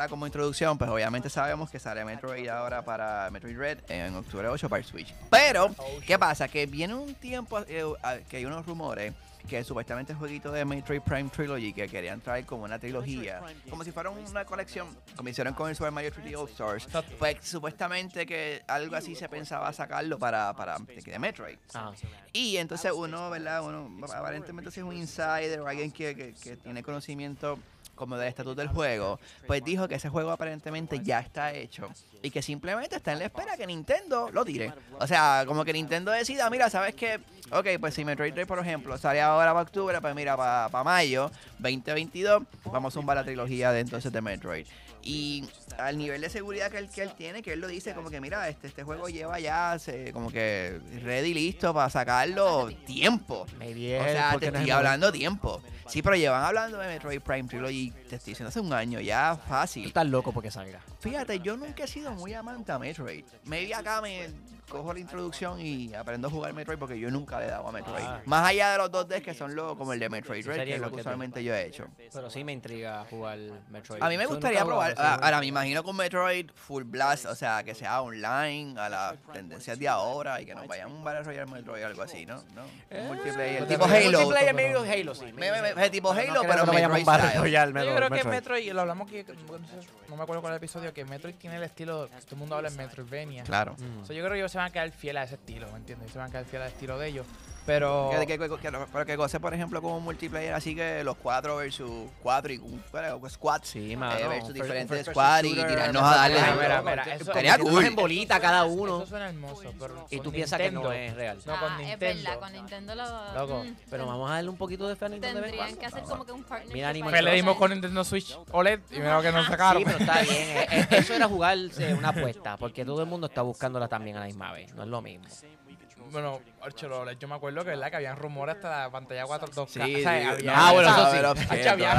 como introducción, pues obviamente sabemos que sale Metroid ahora para Metroid Red en octubre 8 para el Switch. Pero, ¿qué pasa? Que viene un tiempo eh, que hay unos rumores que supuestamente el jueguito de Metroid Prime Trilogy que querían traer como una trilogía, como si fuera una colección, como hicieron con el Super Mario 3D All Stars, pues supuestamente que algo así se pensaba sacarlo para, para de, Metroid. Ah, Y entonces uno, ¿verdad? Uno aparentemente si es un insider o alguien que, que- que tiene conocimiento como del estatus del juego, pues dijo que ese juego aparentemente ya está hecho y que simplemente está en la espera que Nintendo lo tire. O sea, como que Nintendo decida, mira, ¿sabes qué? Ok, pues si Metroid Dread, por ejemplo, sale ahora para octubre, pues mira, para mayo 2022, vamos a zumbar la trilogía de entonces de Metroid. Y al nivel de seguridad que él, que él tiene, que él lo dice como que, mira, este, este juego lleva ya se- como que ready, listo para sacarlo tiempo. maybe O sea, te estoy hablando tiempo. Sí, pero llevan hablando de Metroid Prime Trilogy, te estoy diciendo hace un año, ya Tú fácil. estás loco porque salga. Fíjate, yo nunca he sido muy amante a Metroid. Maybe acá me cojo la introducción y aprendo a jugar Metroid porque yo nunca le he dado a Metroid. Ah. Más allá de los dos Ds que son los, como el de Metroid Red, que es lo que usualmente yo he hecho. Pero sí me intriga jugar Metroid. A mí me Yo gustaría probar. Ahora, me imagino con Metroid Full Blast, o sea, que sea online, a las tendencias de ahora y que nos vayan a un Battle Royale Metroid o algo así, ¿no? ¿No? Un multiplayer. Tipo Halo. Multiplayer medio Halo, sí. Me- me- me- tipo no Halo, pero vayamos a un Metroid Battle. Royale, Yo Metroid- creo que Metroid. Metroid, y lo hablamos que no me acuerdo cuál es el episodio, que Metroid tiene el estilo, todo el mundo habla en Metroidvania. Claro. Mm. So, yo creo que ellos se van a quedar fieles a ese estilo, ¿me entiendes? Se van a quedar fieles al estilo de ellos. Pero. Que, que, que, que, pero que goce, por ejemplo, con un multiplayer así que los cuatro versus cuatro y un bueno, squad. Sí, mano. Eh, versus diferentes squad first y shooter, tirarnos a darle Mira, mira, mira, Como eso- nos cool. en bolita cada uno. Eso suena hermoso, pero. Y tú piensas que no Nintendo- es real. No, con Ah, es Nintendo. verdad, con Nintendo lo. Loco, mm, Pero vamos a darle un poquito de fe a Nintendo Tendrían que hacer como que un partnership. Mira. Pues dimos con Nintendo Switch OLED y mira lo que nos sacaron. Sí, pero está bien. eh, eh, Eso era jugarse una apuesta, porque todo el mundo está buscándola también a la misma vez. No es lo mismo. Bueno, yo me acuerdo que, ¿verdad? que habían rumores hasta la pantalla 4 2K. Sí, o sea, sí, había- Ah, bueno, eso sí.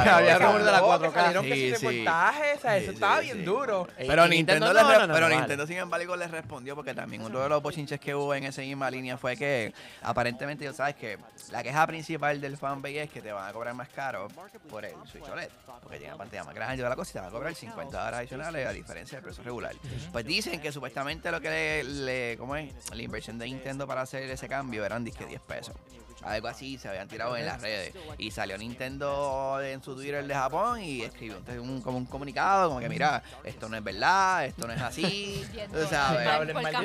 Había, rumores de la No, 4K. que Salieron que sí, reportajes, o sea, eso Sí, estaba sí, bien duro. Pero Nintendo, no, les re- no, no, pero. Nintendo sin embargo les respondió porque también uno de los bochinches que hubo en esa misma línea fue que aparentemente ya sabes que la queja principal del fanbase es que te van a cobrar más caro por el Switch OLED porque tiene una pantalla más grande y toda la cosa y te van a cobrar 50 dólares adicionales a diferencia del precio regular. Pues dicen que supuestamente lo que le, le- ¿cómo es? la inversión de Nintendo para hacer ese cambio eran disque 10 pesos. Algo así se habían tirado en las redes. Y salió Nintendo en su Twitter de Japón y escribió entonces un, como un comunicado, como que mira, esto no es verdad, esto no es así.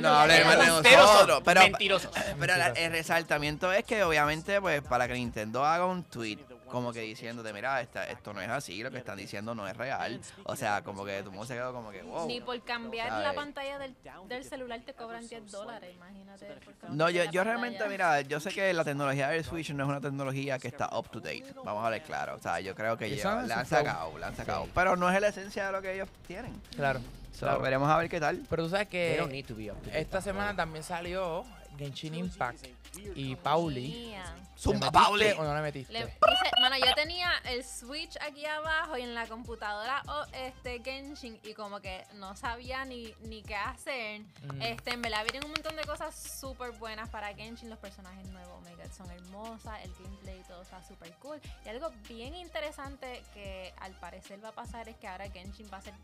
No hablen mal de nosotros. Pero, el resaltamiento es que obviamente, pues, para que Nintendo haga un tweet como que diciéndote, mira, esta, esto no es así, lo que están diciendo no es real. O sea, como que tu mundo se quedó como que, wow. Ni por cambiar ¿sabes? la pantalla del, del celular te cobran 10 dólares, imagínate. No, yo, yo realmente, mira, yo sé que la tecnología del Switch no es una tecnología que está up to date. Vamos a ver claro. O sea, yo creo que lleva- la han sacado, la han sacado. Pero no es la esencia de lo que ellos tienen. Claro. So, claro. veremos a ver qué tal. Pero tú sabes que esta semana también salió Genshin Impact y Pauli. Mía. ¿Le Zumba, Pauli. ¿O no le metiste? Le puse, mano, yo tenía el Switch aquí abajo y en la computadora oh, este Genshin y como que no sabía ni, ni qué hacer. Mm. Este, en verdad vienen un montón de cosas súper buenas para Genshin, los personajes nuevos, Omega son hermosas, el gameplay y todo está súper cool. Y algo bien interesante que al parecer va a pasar es que ahora Genshin va a ser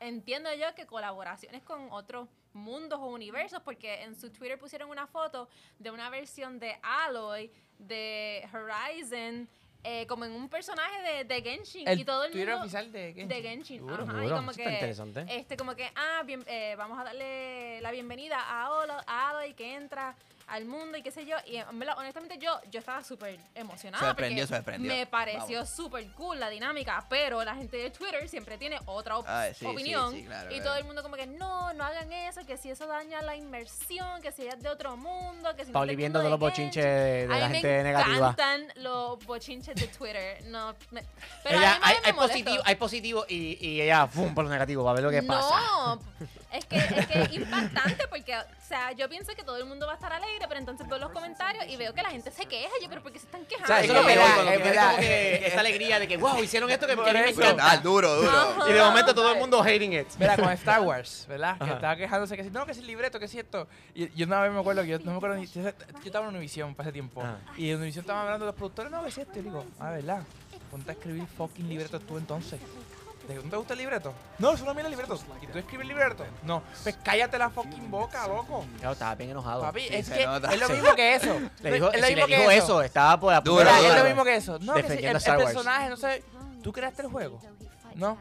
entiendo yo que colaboraciones con otros mundos o universos, porque en su Twitter pusieron una foto de una versión de Aloy, de Horizon, eh, como en un personaje de, de Genshin El y todo el Twitter mundo oficial de Genshin. de Genshin. Duro. Ajá, y como eso que interesante. este como que ah, bien, eh, vamos a darle la bienvenida a Olo, a Aloy que entra al mundo y qué sé yo. Y en verdad, honestamente yo, yo estaba súper emocionada. Sorprendió, porque sorprendió. Me pareció súper cool la dinámica, pero la gente de Twitter siempre tiene otra op- Ay, sí, sí, opinión. sí, claro, y claro. todo el mundo como que no, no hagan eso, que si eso daña la inmersión, que si es de otro mundo, que si no Pauli es del viendo mundo todos los de bochinches de, de la gente me negativa. encantan los bochinches de Twitter. No, me- pero Ella- hay, me hay positivo, hay positivo y, y ella, ¡pum! por los negativos, va a ver lo que pasa. No, es que, es que es impactante porque, sea, yo pienso que todo el mundo va a estar alegre, pero entonces veo los comentarios y veo que la gente se queja. Yo, pero ¿por qué se están O quejando? sea, eso es Es lo voy, cuando es verdad. como que esta alegría de que, wow, hicieron esto que, que a mí me encanta. Ah, duro, duro. Ajá. Y de momento todo el mundo hating it. Mira, con Star Wars, ¿verdad? Que estaba quejándose que si no, que si el libreto, que si esto. Y yo una vez me acuerdo que yo no me acuerdo ni. Yo, estaba en Univision para ese tiempo. Ajá. Y en Univision estaban hablando de los productores, no, que si esto. Y digo, ah, ¿verdad? Ponte a escribir fucking libreto tú entonces. ¿De ¿No te gusta el libreto? No, eso no mira el libreto. ¿Y tú escribes el libreto? No. Pues cállate la fucking boca, loco. Claro, estaba bien enojado. Papi, Sí, es que nota. es lo mismo que eso. le dijo, es lo si le mismo que eso, estaba por la es lo mismo que eso. No, que si el, personaje, no sé. ¿Tú creaste el juego? No.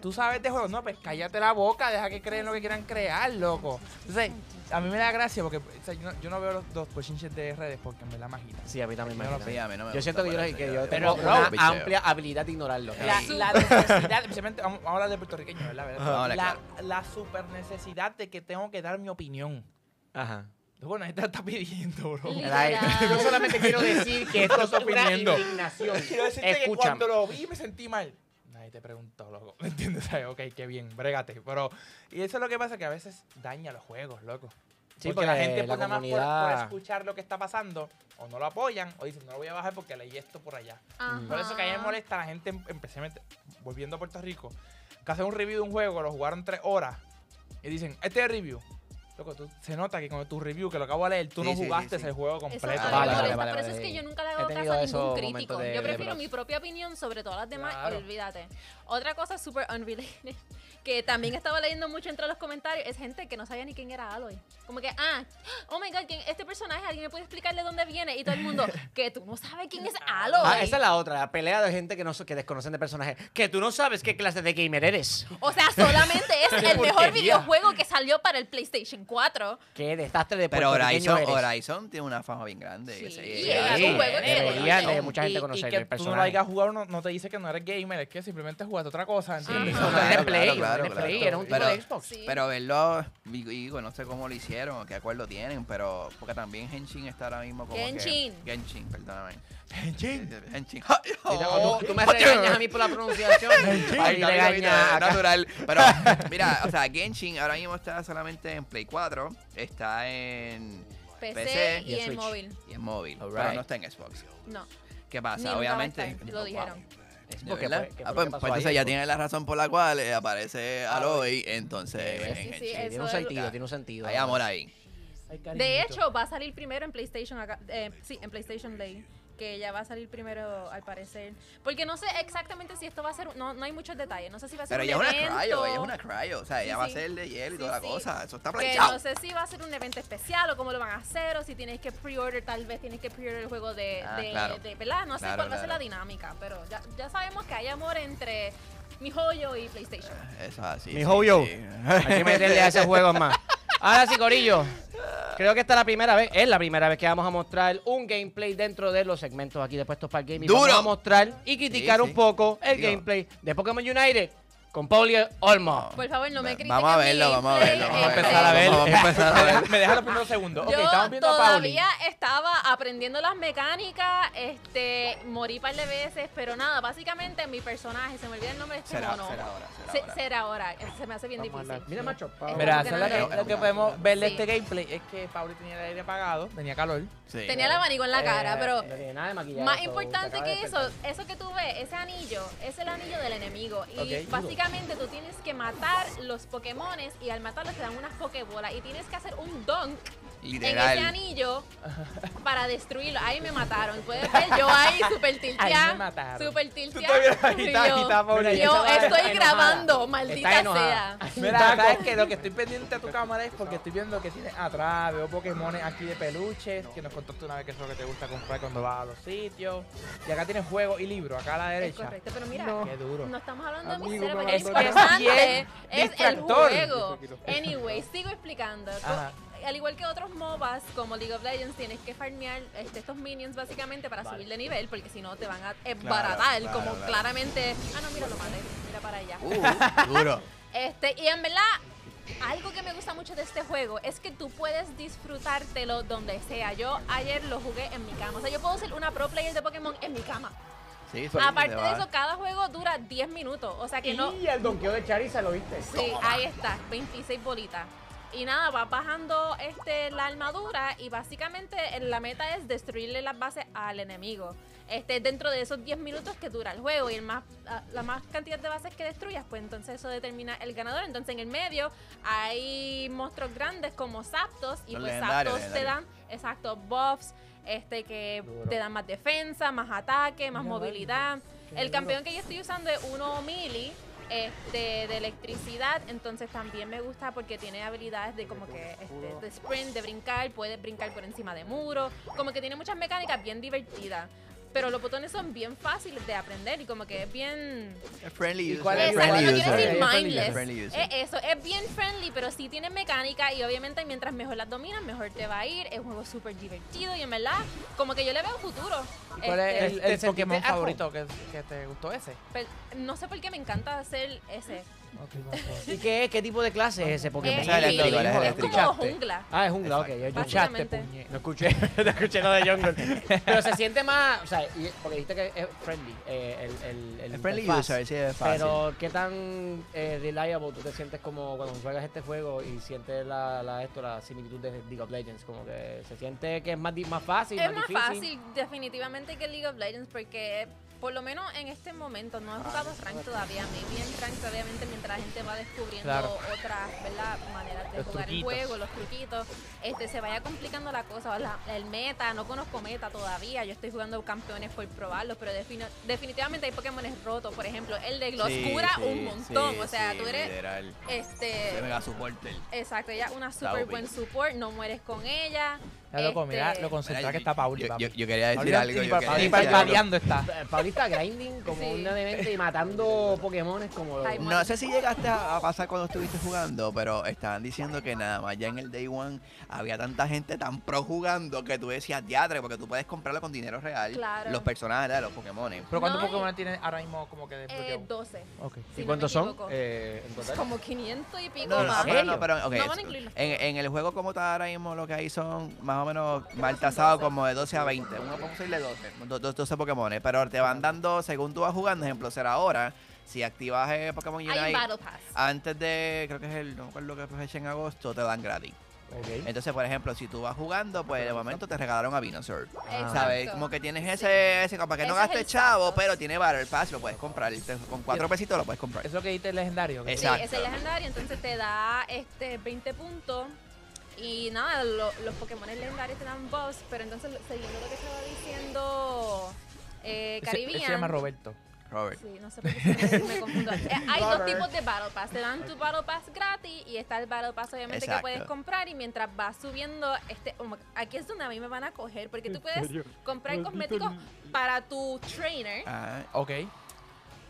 ¿Tú sabes de juego? No, pues cállate la boca, deja que creen lo que quieran crear, loco. Entonces, a mí me da gracia porque o sea, yo, no, yo no veo los dos bochinches de redes porque me la magita. Sí, a mí también me Yo no imagino. Sí, a mí no me Yo siento que yo, que tengo Pero, una bro, amplia habilidad de ignorarlo. La, necesidad, especialmente, vamos, a hablar de puertorriqueño, ¿verdad? ¿verdad? La, super necesidad de que tengo que dar mi opinión. Ajá. Bueno, la está pidiendo, bro. Yo solamente quiero decir que esto es una indignación. Quiero decirte que cuando lo vi me sentí mal. Nadie te preguntó, loco. ¿Me entiendes? ¿Sabes? Ok, qué bien, brégate. Pero, y eso es lo que pasa, que a veces daña los juegos, loco. Sí, porque la gente, la pues, nada más por, por escuchar lo que está pasando, o no lo apoyan, o dicen, no lo voy a bajar porque leí esto por allá. Ajá. Por eso que a mí me molesta la gente, especialmente volviendo a Puerto Rico, que hace un review de un juego, lo jugaron tres horas, y dicen, este es el review. Loco, tú- se nota que con tu review, que lo acabo de leer, tú Sí, no sí, sí, jugaste sí. el juego Eso completo. es Vale, vale, vale, Por eso vale. es que yo nunca le He hago caso a ningún crítico. de- yo prefiero mi propia opinión sobre todas las demás. Claro. Olvídate. Otra cosa súper unrelated que también estaba leyendo mucho entre los comentarios es gente que no sabía ni quién era Aloy. Como que, ah, oh my god, ¿quién- este personaje, ¿alguien me puede explicar de dónde viene? Y todo el mundo, que tú no sabes quién es Aloy. Ah, esa es la otra, la pelea de gente que, no, que desconocen de personajes. Que tú no sabes qué clase de gamer eres. O sea, solamente es el mejor videojuego que salió para el PlayStation 4. Qué desastre de Pero Horizon, eres. Horizon tiene una fama bien grande. Sí, Sí, un juego que- debería de mucha gente conocer y que el tú no lo personaje. hayas jugado no, no te dice que no eres gamer, es que simplemente jugaste otra cosa. Ajá. No, Claro, era Play, claro, claro, Play, era un tipo Pero- de Xbox. Sí. Pero verlo, digo, digo, no sé cómo lo hicieron, qué acuerdo tienen, pero porque también Genshin está ahora mismo como Genshin. que... Genshin, perdóname. Genshin. Genshin. O tú, tú me regañas a mí por la pronunciación. Ahí regaña natural. Pero, mira, o sea, Genshin ahora mismo está solamente en Play 4, está en PC, PC y, y en Switch. móvil. y en móvil, Alright. pero no está en Xbox. No. ¿Qué Ni pasa? a Obviamente. Lo dijeron. Es ¿De porque verdad? fue- que Ah, pues, pues entonces ahí, ya tiene la razón por la cual eh, aparece Ah, Aloy, entonces Sí, en sí, sí, Tiene un sentido, tiene un sentido. Hay amor ahí. Ay, De hecho, va a salir primero en PlayStation, acá- eh, sí, en PlayStation Day, que ya va a salir primero al parecer. Porque no sé exactamente si esto va a ser, no, no hay muchos detalles, no sé si va a ser Pero un ella es una cryo, ella es una cryo. O sea, Sí, ella va a sí. ser de hielo y Sí, toda la sí. cosa. Eso está que planchado. no sé si va a ser un evento especial o cómo lo van a hacer, o si tienes que pre-order, tal vez tienes que pre-order el juego de, Ah, de, claro. de- ¿verdad? No sé Claro, cuál va a ser la dinámica, pero ya, ya sabemos que hay amor entre mi joyo y PlayStation. Eso es así. Mi sí, joyo. sí. Hay que meterle a ese juego más. Ahora sí, Corillo. Creo que esta es la primera vez, es la primera vez que vamos a mostrar un gameplay dentro de los segmentos aquí de Puestos para el Gaming. ¡Duro! Vamos a mostrar y criticar Sí, un sí. poco el Digo. gameplay de Pokémon United con Pauli Olmo. Por favor, no me critiquen vamos a mi verlo, vamos a verlo, Vamos a empezar a ver. Vamos a empezar a ver. Me deja los primeros segundos. Ok, Yo estamos viendo a Pauli. todavía estaba aprendiendo las mecánicas, este, morí un par de veces, pero nada, básicamente mi personaje, se me olvida el nombre de este Será, mono. será ahora, será Se- ahora. será ahora, se me hace bien Vamos difícil. Mira, macho. Pauli. Mira, Porque ¿sabes lo no que, podemos ver de Sí. este gameplay? Es que Pauli tenía el aire apagado, tenía calor. Sí. Tenía el abanico en la cara, Eh, pero No tiene nada de maquillaje, más importante que eso, eso que tú ves, ese anillo, es el anillo del enemigo. Y duro. Básicamente tú tienes que matar los Pokémones y al matarlos te dan unas Pokébolas y tienes que hacer un dunk en Literal. ese anillo para destruirlo. Ahí me mataron. Puedes ver, yo ahí super Ahí tilteada. me mataron. Super tilteada. ahí, Y está, yo- ahí está, esa está estoy enojada. grabando, Está maldita enojada. sea. Mira, sabes que lo que estoy pendiente a tu cámara es porque estoy viendo que tienes atrás, veo Pokémon aquí de peluches, que nos contaste una vez que es lo que te gusta comprar cuando vas a los sitios. Y acá tienes juegos y libros, acá a la Es derecha. correcto, pero mira, Qué duro. no estamos hablando de Amigo, miseria, me porque es importante. Es Es el distractor. juego. Anyway, sigo explicando. Ajá. Al igual que otros MOBAs como League of Legends, tienes que farmear este, estos minions básicamente para subir de nivel, porque si no te van a embaratar, claro, como claro. claramente. Ah, no, mira, lo maté. Mira para allá. Uh, duro. Este, y en verdad, algo que me gusta mucho de este juego es que tú puedes disfrutártelo donde sea. Yo ayer lo jugué en mi cama. O sea, yo puedo ser una pro player de Pokémon en mi cama. Sí, Aparte te de eso, cada juego dura 10 minutos. O sea que no. Y el donqueo de Charizard, ¿lo viste? Sí, ahí está, 26 bolitas. Y nada, vas bajando este, la armadura y básicamente eh, la meta es destruirle las bases al enemigo. Este, dentro de esos 10 minutos que dura el juego y el más, ah, la más cantidad de bases que destruyas, pues entonces eso determina el ganador. Entonces en el medio hay monstruos grandes como Zapdos y Los pues Zapdos te dan, exacto, buffs este que Duro. te dan más defensa, más ataque, más movilidad. El campeón que yo estoy usando es uno mili este, de electricidad, entonces también me gusta porque tiene habilidades de como que este, de sprint, de brincar, puedes brincar por encima de muros, como que tiene muchas mecánicas bien divertidas. Pero los botones son bien fáciles de aprender y como que es bien... Es friendly ¿Y user. cuál es- es friendly no quiero user. decir Es mindless. Friendly user. Es eso, es bien friendly, pero sí tiene mecánica y obviamente mientras mejor las dominas, mejor te va a ir. Es un juego súper divertido y en verdad, como que yo le veo futuro. ¿Cuál es Este, el, ¿Te el sentiste Pokémon favorito que, que te gustó ese? pero no sé por qué me encanta hacer ese. ¿Y qué es? ¿Qué tipo de clase es ese Pokémon? Es eléctrico, es eléctrico. como jungla. Ah, es jungla, ok. Yo, Escuchaste, puñe. no escuché, no escuché lo de Jungle. Pero se siente más, o sea, y- porque dijiste que es friendly, eh, el, el, el Es friendly interfaz. user, sí, es fácil. Pero, ¿qué tan eh, reliable tú te sientes como cuando juegas este juego y sientes la, la, esto, la similitud de League of Legends? Como que se siente que es más, di- más fácil, Es más difícil. fácil definitivamente que League of Legends porque por lo menos en este momento no he jugado rank todavía. Me vi en rank obviamente mientras la gente va descubriendo Claro. otras ¿verdad? maneras de Los jugar truquitos. el juego, los truquitos. Este se vaya complicando la cosa, ¿verdad? el meta, no conozco meta todavía. Yo estoy jugando campeones por probarlos, pero defini- definitivamente hay Pokémon rotos, por ejemplo, el de Gloscura Sí, un montón, sí, o sea, sí, tú eres literal. este De mega supporter. Exacto, ella es una super buen support, no mueres con ella. Ya loco, mira Este, lo concentrada Mira, que está Pauli, yo, papi. yo, yo quería decir Pauli, algo. Yo pa- quería ni decir pa- algo. parpadeando está. Pauli está grinding como Sí. una demente y matando Pokémones como... No sé si llegaste a pasar cuando estuviste jugando, pero estaban diciendo que nada más ya en el Day One había tanta gente tan pro jugando que tú decías diadre, porque tú puedes comprarlo con dinero real. Claro. Los personajes de los Pokémon. Pero ¿cuántos No, Pokémon tienes ahora mismo como que eh, desbloqueado? 12. Ok. si ¿Y no cuántos son eh, en total? Como 500 y pico No, más. no, pero, no, pero ok, No van a incluir los en, en el juego como está ahora mismo lo que hay son más o menos mal tasados como de 12 a 20. Uno podemos decirle 12, do- do- 12 Pokémon, pero te van dando según tú vas jugando, ejemplo, será ahora, si activas el Pokémon Unite Battle Pass. antes de, creo que es el, no me acuerdo que es en agosto, te dan gratis. Entonces, por ejemplo, si tú vas jugando, pues de momento te regalaron a Venusaur. Exacto. ¿Sabes? Como que tienes ese, ese para que no Ese es gastes chavo, pero tiene Battle Pass, lo puedes comprar. Con cuatro pesitos lo puedes comprar. ¿Eso es lo que dijiste el legendario? Es- Sí, Exacto. ese es legendario, entonces te da este 20 puntos. Y nada, lo- los Pokémon legendarios te dan buffs, pero entonces siguiendo lo que estaba diciendo eh, Caribbean. se llama Roberto. Robert. Sí, no sé por qué siempre me confundo. Eh, hay dos tipos de Battle Pass. Te dan tu Battle Pass gratis y está el Battle Pass obviamente que puedes comprar y mientras vas subiendo, este, aquí es donde a mí me van a coger porque tú puedes comprar cosméticos para tu trainer, Ah, Ok.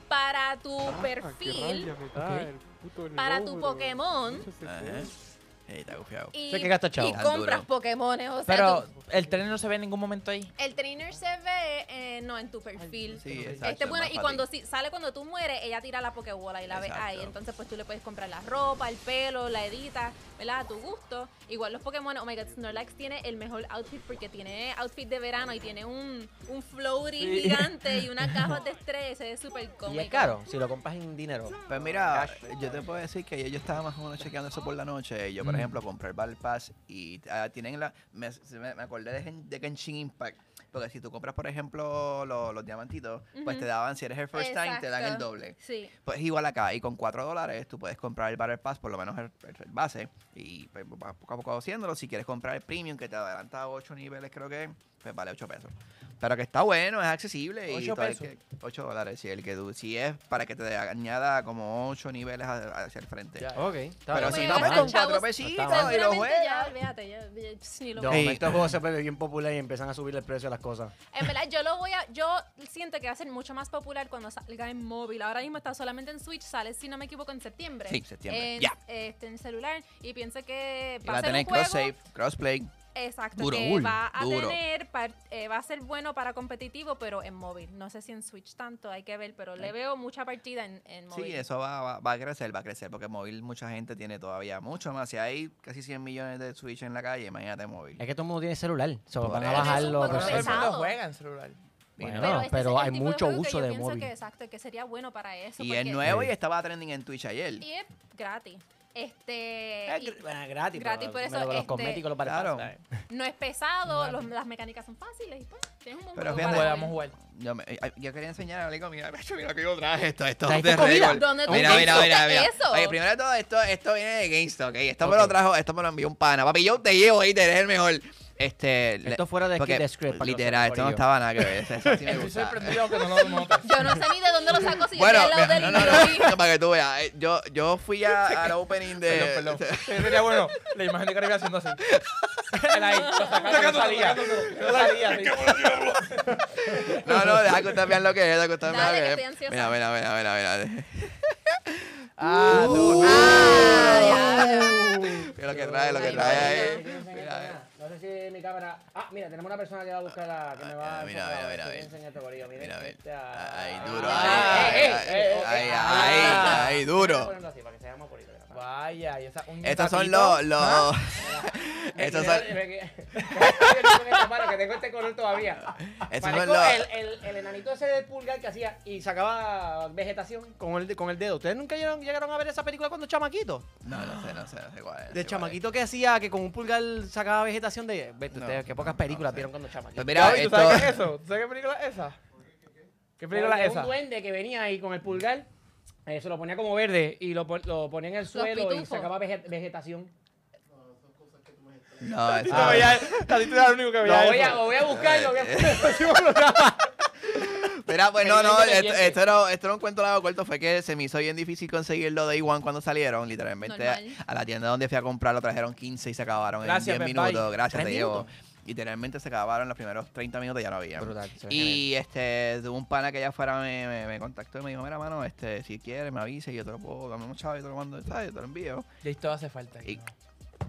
para tu perfil, para tu Pokémon ajá. Ey, está gufiado. y, Sé que gasta chavo. y Tan compras duro. Pokémon. O sea, Pero tú- el tren no se ve en ningún momento ahí. el trainer se ve eh, no en tu perfil. Sí, Este exacto. bueno, más y cuando si- sale cuando tú mueres, ella tira la Pokébola y la ves Exacto. ahí. Entonces, pues tú le puedes comprar la ropa, el pelo, la edita, ¿verdad? A tu gusto. Igual los Pokémon, oh my god, Snorlax tiene el mejor outfit porque tiene outfit de verano y tiene un, un floaty gigante y unas gafas de estrés. Es súper cómico. Y es caro, si lo compras en dinero. Pues mira, yo te puedo decir que yo, yo estaba más o menos chequeando eso por la noche. Yo, por ejemplo, compré el Battle Pass y ah, tienen la... Me, me, me acordé de, de Genshin Impact. Porque si tú compras, por ejemplo, lo- los diamantitos, pues te daban, si eres el first time, te dan el doble. Sí. Pues igual acá, y con 4 dólares tú puedes comprar el Battle Pass, por lo menos el, el- el base, y pues, vas poco a poco haciéndolo. Si quieres comprar el Premium, que te adelanta 8 niveles, creo que, pues vale 8 pesos. Pero que está bueno, es accesible. y ¿Ocho todo el pesos? que- 8 dólares, si, el que si es para que te añada como 8 niveles hacia el frente. Ya. Ok, está Pero bien. si no, pues están con 4 chavos. pesitos y lo ya, olvídate, ni lo se bien popular y empiezan a subir el precio de las cosas. En verdad, yo lo voy a. Yo siento que va a ser mucho más popular cuando salga en móvil. Ahora mismo está solamente en Switch, sale, si no me equivoco, en septiembre. Sí, septiembre. En, Ya. este, en celular. Y pienso que Y va va a a ser tener un juego. cross-save, crossplay. Exacto, Duro, que full, va a duro. tener, par- eh, va a ser bueno para competitivo, pero en móvil. No sé si en Switch tanto, hay que ver, pero le veo mucha partida en, en móvil. Sí, eso va, va, va a crecer, va a crecer, porque móvil mucha gente tiene todavía mucho más. Si hay casi 100 millones de Switch en la calle, imagínate móvil. Es que todo el mundo tiene celular. So, Por van a eso. bajarlo. Pero Pero todo el mundo juega en celular. Bueno, pero, no, este pero es el hay tipo mucho juego que uso yo de pienso móvil. Que, exacto, que sería bueno para eso. Y es porque- nuevo y estaba trending en Twitch ayer. Y es gratis. Este. Y gr- bueno, gratis. gratis, pero por eso, lo de los este, cosméticos, los Claro. no es pesado, los- las mecánicas son fáciles y pues tienes un buen Pero fíjate- jugar. Yo, me- ay, yo quería enseñar a Lico, mira, mira que yo traje esto, esto es. ¿Dónde tú Mira, mira, hiciste mira, mira. eso? Oye, primero de todo, esto, esto viene de GameStop, ¿ok? Esto me lo trajo, esto me lo envió un pana. Papi, yo te llevo ahí, te eres el mejor. Este, Esto fuera de porque, Script. Literal, esto no estaba nada que ver. Eso, eso sí me Estoy gusta. sorprendido que no lo notes. Yo no sé ni de dónde lo saco si Bueno, yo estoy al lado mira, del no, y no, lo vi. no, para que tú veas. eh, Yo, yo fui a- al opening de. Perdón, Sería bueno la imagen de Caribe haciendo así. Él ahí, lo sacando, no salía. No salía. No, no, deja contarme bien lo que es, deja contarme Dale, lo que que estoy es. ansiosa. Mira, mira, mira, mira, mira. Ah, tú. Ah, ya, Mira lo que trae, lo que trae no, ahí. Mira, Mira. No sé si mi cámara. Ah, mira, tenemos una persona que va a buscar la. que me va a. Mira, enfocar, mira, a ver mira, mira. este Mira, a ver. este, ah, Ahí, ah, duro, ah, ahí, eh, ahí, eh, eh, ahí, ahí, ah. duro. que mira. Vaya, y esa son los, estos son, que tengo este color todavía. Parezco los, el, el, el enanito ese del pulgar que hacía y sacaba vegetación con el, con el dedo. ¿Ustedes nunca llegaron, llegaron a ver esa película cuando chamaquito? no, no sé, no sé, no sé cuál es. no es. chamaquito que hacía que con un pulgar sacaba vegetación de... Vete No, ustedes, qué pocas no, películas no sé. vieron cuando chamaquito. Pues mira, ¿tú sabes qué es esto, eso? ¿Tú sabes qué película es esa? ¿Qué película es Un esa? duende que venía ahí con el pulgar, eh, se lo ponía como verde y lo, lo ponía en el suelo y sacaba vege- vegetación. No, eso, No, veía- a ti tú eras el único que Lo veía voy, a, lo voy a buscar, lo voy a Mira, pues no, no, esto, esto era, esto era un cuento largo corto, fue que se me hizo bien difícil conseguirlo de One cuando salieron, literalmente a, a la tienda donde fui a comprarlo trajeron 15 y se acabaron Gracias, en 10 Best Buy. minutos, gracias, ¿Tres te llevo. Literalmente se acabaron los primeros 30 minutos, ya no había. Brutal. Y este, un pana que allá afuera me, me, me contactó y me dijo, mira, mano, este, si quieres me avisa y yo te lo puedo, dame un chavo y te lo mando. Yo te lo envío. Y esto hace falta. Y-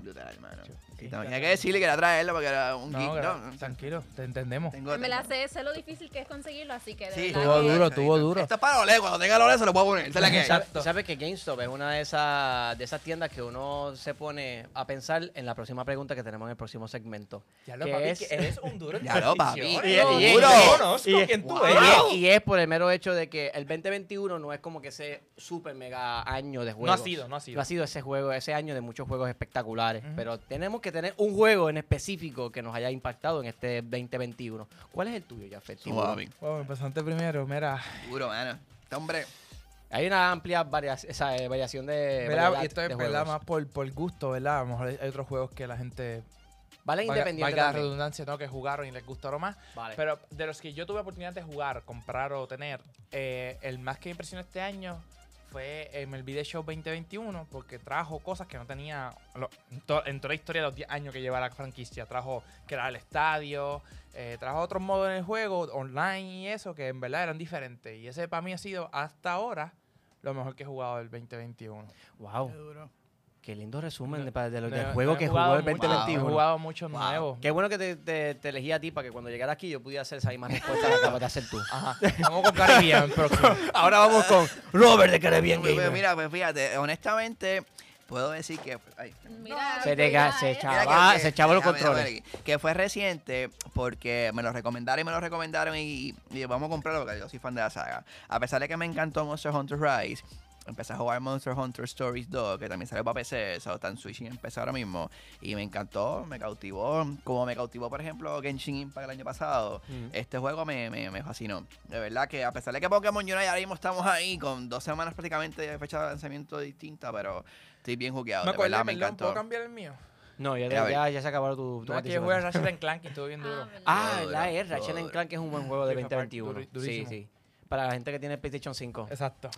Brutal, hermano. Sí, tenía que decirle que era traerlo porque era un No, geek, tranquilo, te entendemos. Tengo, Me la sé, sé lo difícil que es conseguirlo, así que de Sí, Tuvo que- duro, tuvo duro. Esto es para Ole, cuando tenga Ole se lo puedo poner. que. ¿Sabes sabe que GameStop es una de esas, de esas tiendas que uno se pone a pensar en la próxima pregunta que tenemos en el próximo segmento? Ya lo, ¿Qué papi, es? que eres un duro en Ya lo, papi. Y- Yo y- duro. y- Yo conozco y- quién tú wow. Y eres. es, y es por el mero hecho de que el 2021 no es como que ese super mega año de juegos. No ha sido, no ha sido. No ha sido ese juego, ese año de muchos juegos espectaculares. Pero tenemos que tener un juego en específico que nos haya impactado en este 2021. ¿Cuál es el tuyo, Jafet? Sí, papi. Bueno, empezante primero, mira. Duro, mano. Este hombre. Hay una amplia varias, esa, eh, variación de. ¿verdad? variedad Y esto es de verdad más por, por gusto, ¿verdad? A lo mejor hay otros juegos que la gente, Vale valga, independiente. valga la redundancia, ¿no? que jugaron y les gustaron más. Vale. Pero de los que yo tuve oportunidad de jugar, comprar o tener, eh, el más que me impresionó este año fue MLB The Show 2021, porque trajo cosas que no tenía lo- en, to- en toda la historia de los 10 años que lleva la franquicia. Trajo crear el estadio, eh, trajo otros modos en el juego, online y eso, que en verdad eran diferentes. Y ese para mí ha sido hasta ahora lo mejor que he jugado del 2021. wow. Qué lindo resumen de, de los No- del juego que jugó el mucho- 2021. He jugado muchos Wow. nuevos. Qué bueno que te, te, te elegí a ti para que cuando llegara aquí yo pudiera hacer esa misma respuesta que acabas de hacer tú. Ajá. Vamos con Caribbean próximo. Ahora vamos con Robert de Caribbean Pues, Gamer. mira, pues fíjate, honestamente, puedo decir que. ay, Mira, Se te ca- cuidado, se eh. echa- Mira que- se echaba los controles. Que fue reciente porque me lo recomendaron y me lo recomendaron y, y vamos a comprarlo porque yo soy fan de la saga. A pesar de que me encantó Monster Hunter Rise, empecé a jugar Monster Hunter Stories 2, que también salió para PC, eso está en Switch y PC ahora mismo. Y me encantó, me cautivó, como me cautivó, por ejemplo, Genshin Impact el año pasado. Mm. Este juego me, me, me fascinó. De verdad que a pesar de que Pokémon Unite ahora mismo estamos ahí con dos semanas prácticamente de fecha de lanzamiento distinta, pero estoy bien jugueado. Me de acordé, verdad, me perdón, ¿puedo encantó. cambiar el mío? No, ya, Ya, ya, ya se acabaron tu, tu No, es que yo jugué a Ratchet and Clank y estuvo bien duro. Ah, ¿verdad? Ah, Duro, la es, duro. Ratchet and Clank es un buen juego de Sí, fue 2021. duri- Sí, sí. Para la gente que tiene PlayStation 5. Exacto.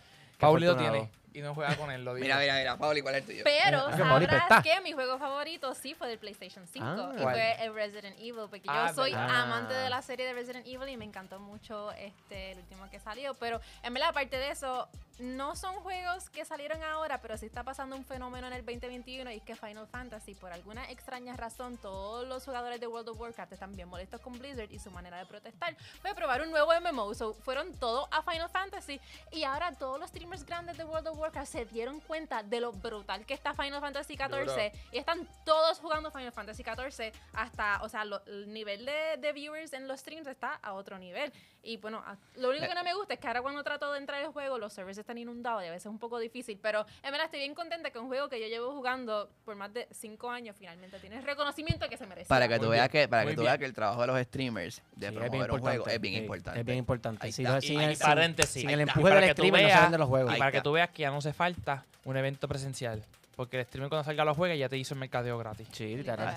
Pauli lo tiene y no juega con él, lo digo. Mira, mira, mira, Pauli, ¿cuál es el tuyo? Pero Ah, que Pauli sabrás que mi juego favorito sí fue del PlayStation 5 Ah. y ¿Cuál? fue el Resident Evil, porque Ah, yo soy verdad. amante de la serie de Resident Evil y me encantó mucho este el último que salió. Pero en verdad, aparte de eso, no son juegos que salieron ahora, pero sí está pasando un fenómeno en el 2021 y es que Final Fantasy, por alguna extraña razón, todos los jugadores de World of Warcraft están bien molestos con Blizzard y su manera de protestar. Fue probar un nuevo MMO, so, fueron todos a Final Fantasy y ahora todos los streamers grandes de World of Warcraft se dieron cuenta de lo brutal que está Final Fantasy XIV y están todos jugando Final Fantasy XIV hasta, o sea, lo- el nivel de, de viewers en los streams está a otro nivel. Y bueno, lo único que no me gusta es que ahora cuando trato de entrar al juego, los servers están inundados y a veces es un poco difícil, pero en verdad estoy bien contenta que un juego que yo llevo jugando por más de 5 años finalmente tiene el reconocimiento que se merece. Para que tú veas que, para que tú veas que el trabajo de los streamers de Sí, promover un juego es bien sí, importante. Es bien importante. Ahí está. no- Y, sin y paréntesis. sin el empuje del streamer no se veas- los juegos. Y para que tú veas que ya no hace falta un evento presencial. Porque el streamer cuando salga los juegos ya te hizo el mercadeo gratis. Sí, literal.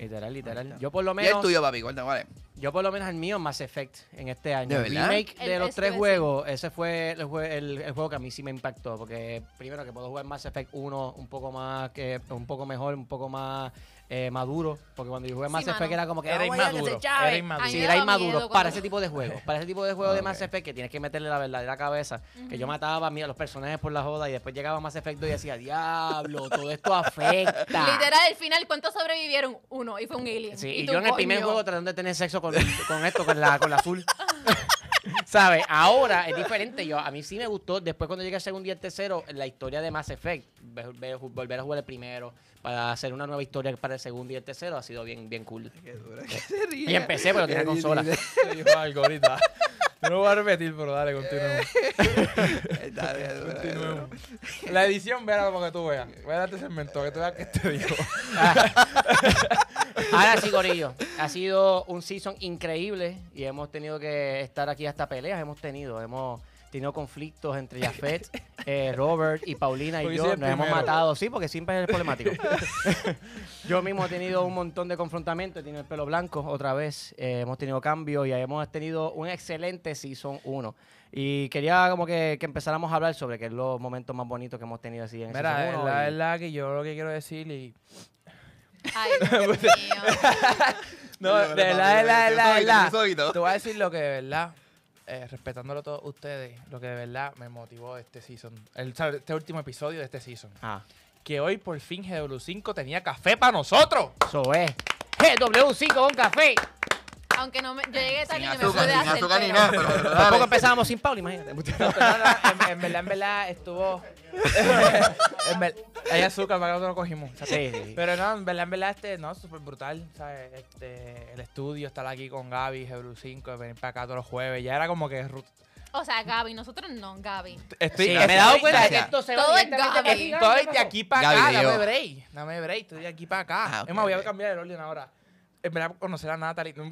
Literal, literal. Yo por lo Y el menos, tuyo, papi, cuéntame, vale. yo por lo menos el mío Mass Effect en este año. ¿De El verdad? remake de El- los eso tres juegos, ese fue el, jue- el- el juego que a mí sí me impactó. Porque primero que puedo jugar Mass Effect 1 un poco más, que un poco mejor, un poco más eh, maduro. Porque cuando yo jugué Sí, Mass Effect mano. era como que Era "Ah, que se inmaduro, chave". era inmaduro. A mí Sí, me era daba inmaduro miedo para cuando- ese tipo de juegos. Para ese tipo de juegos de Ok. Mass Effect que tienes que meterle la verdadera cabeza. Que yo mataba a, mí, a los personajes por la joda y después llegaba Mass Effect 2 y decía, diablo, todo esto afecta. Literal, al final, ¿cuántos sobrevivieron? Uno, y fue un alien. Sí, y, y tú, yo en el primer coño. juego tratando de tener sexo con, con esto, con la, con la azul. ¿Sabes? Ahora es diferente. Yo, a mí sí me gustó. Después, cuando llegué al segundo y el tercero, la historia de Mass Effect, ve- ve- volver a jugar el primero para hacer una nueva historia para el segundo y el tercero, ha sido bien, bien cool. Qué dura que se ríe. Y empecé, pero tenía consola. Te dijo algo ahorita. No voy a repetir, pero dale, continuemos. Está bien, dura, Continuemos. La edición, véala para que tú veas. Voy a darte segmento, que tú veas que te digo. Ahora sí, Corillo. Ha sido un season increíble y hemos tenido que estar aquí hasta peleas. Hemos tenido, hemos tenido conflictos entre Jafet, eh, Robert y Paulina y Porque yo. Nos hemos matado, sí, porque siempre es el problemático. yo mismo he tenido un montón de confrontamientos. He tenido el pelo blanco otra vez. eh, hemos tenido cambios y hemos tenido un excelente season 1. Y quería como que, que empezáramos a hablar sobre qué es los momentos más bonitos que hemos tenido así en Mira, season es 1. la verdad que yo lo que quiero decir y... Ay, Dios mío. No, de verdad, de verdad, de verdad. Te voy a decir lo que de verdad, eh, respetándolo todos ustedes, lo que de verdad me motivó este season, el, este último episodio de este season. Ah, Que hoy por fin GW5 tenía café para nosotros. eso es. GW5 con café. Aunque no me, yo llegué tarde y no me azúcar, pude sin hacer azúcar ni pero- nada, pero- pero dale. Tampoco empezábamos sin Paul, imagínate. No, pero no, no, en, en verdad, en verdad estuvo... en ver- hay azúcar para que nosotros lo cogimos. Sí, sí, sí. Pero no, en verdad, en verdad, este, no, súper brutal, ¿sabes? Este, el estudio, estar aquí con Gaby, GW5, venir para acá todos los jueves, ya era como que... ru- O sea, Gaby, nosotros no, Gaby. Estoy, Sí, me he dado cuenta de que esto se Todo va es directamente Gaby. para ti. Estoy de aquí para Gaby acá, dijo- dame break. Dame break, estoy de aquí para acá. Ah, ok, es más, voy a ok. cambiar el orden ahora. En verdad, conocer a Natalie.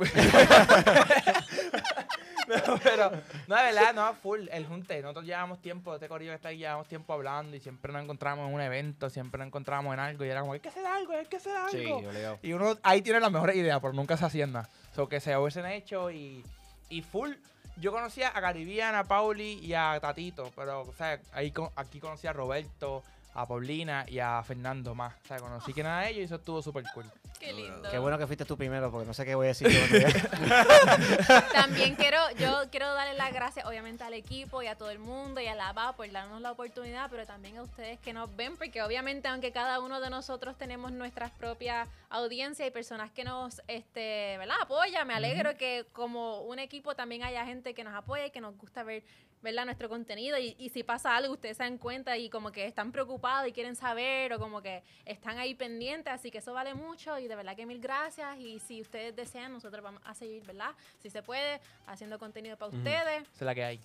No, pero, no, de verdad, no, full, el junte. Nosotros llevamos tiempo, este corillo que está ahí, llevamos tiempo hablando y siempre nos encontramos en un evento, siempre nos encontramos en algo y era como, hay que hacer algo, hay que hacer algo. obligado. Y uno ahí tiene las mejores ideas, pero nunca se hacían nada. So, que se hubiesen hecho y, y full. Yo conocía a Caribbean, a Pauli y a Tatito, pero o sea, ahí aquí conocí a Roberto, a Paulina y a Fernando más. O sea, conocí que era de ellos y eso estuvo súper cool. Qué lindo. Qué bueno que fuiste tú primero, porque no sé qué voy a decir yo. También quiero, yo quiero darle las gracias obviamente al equipo y a todo el mundo y a la VA por darnos la oportunidad, pero también a ustedes que nos ven, porque obviamente aunque cada uno de nosotros tenemos nuestras propias audiencias y personas que nos este, ¿verdad? apoya, me alegro que como un equipo también haya gente que nos apoya y que nos gusta ver ¿verdad? nuestro contenido y, y si pasa algo ustedes se dan cuenta y como que están preocupados y quieren saber o como que están ahí pendientes, así que eso vale mucho y de verdad que mil gracias y si ustedes desean nosotros vamos a seguir, ¿verdad? Si se puede, haciendo contenido para ustedes Esa es la que hay.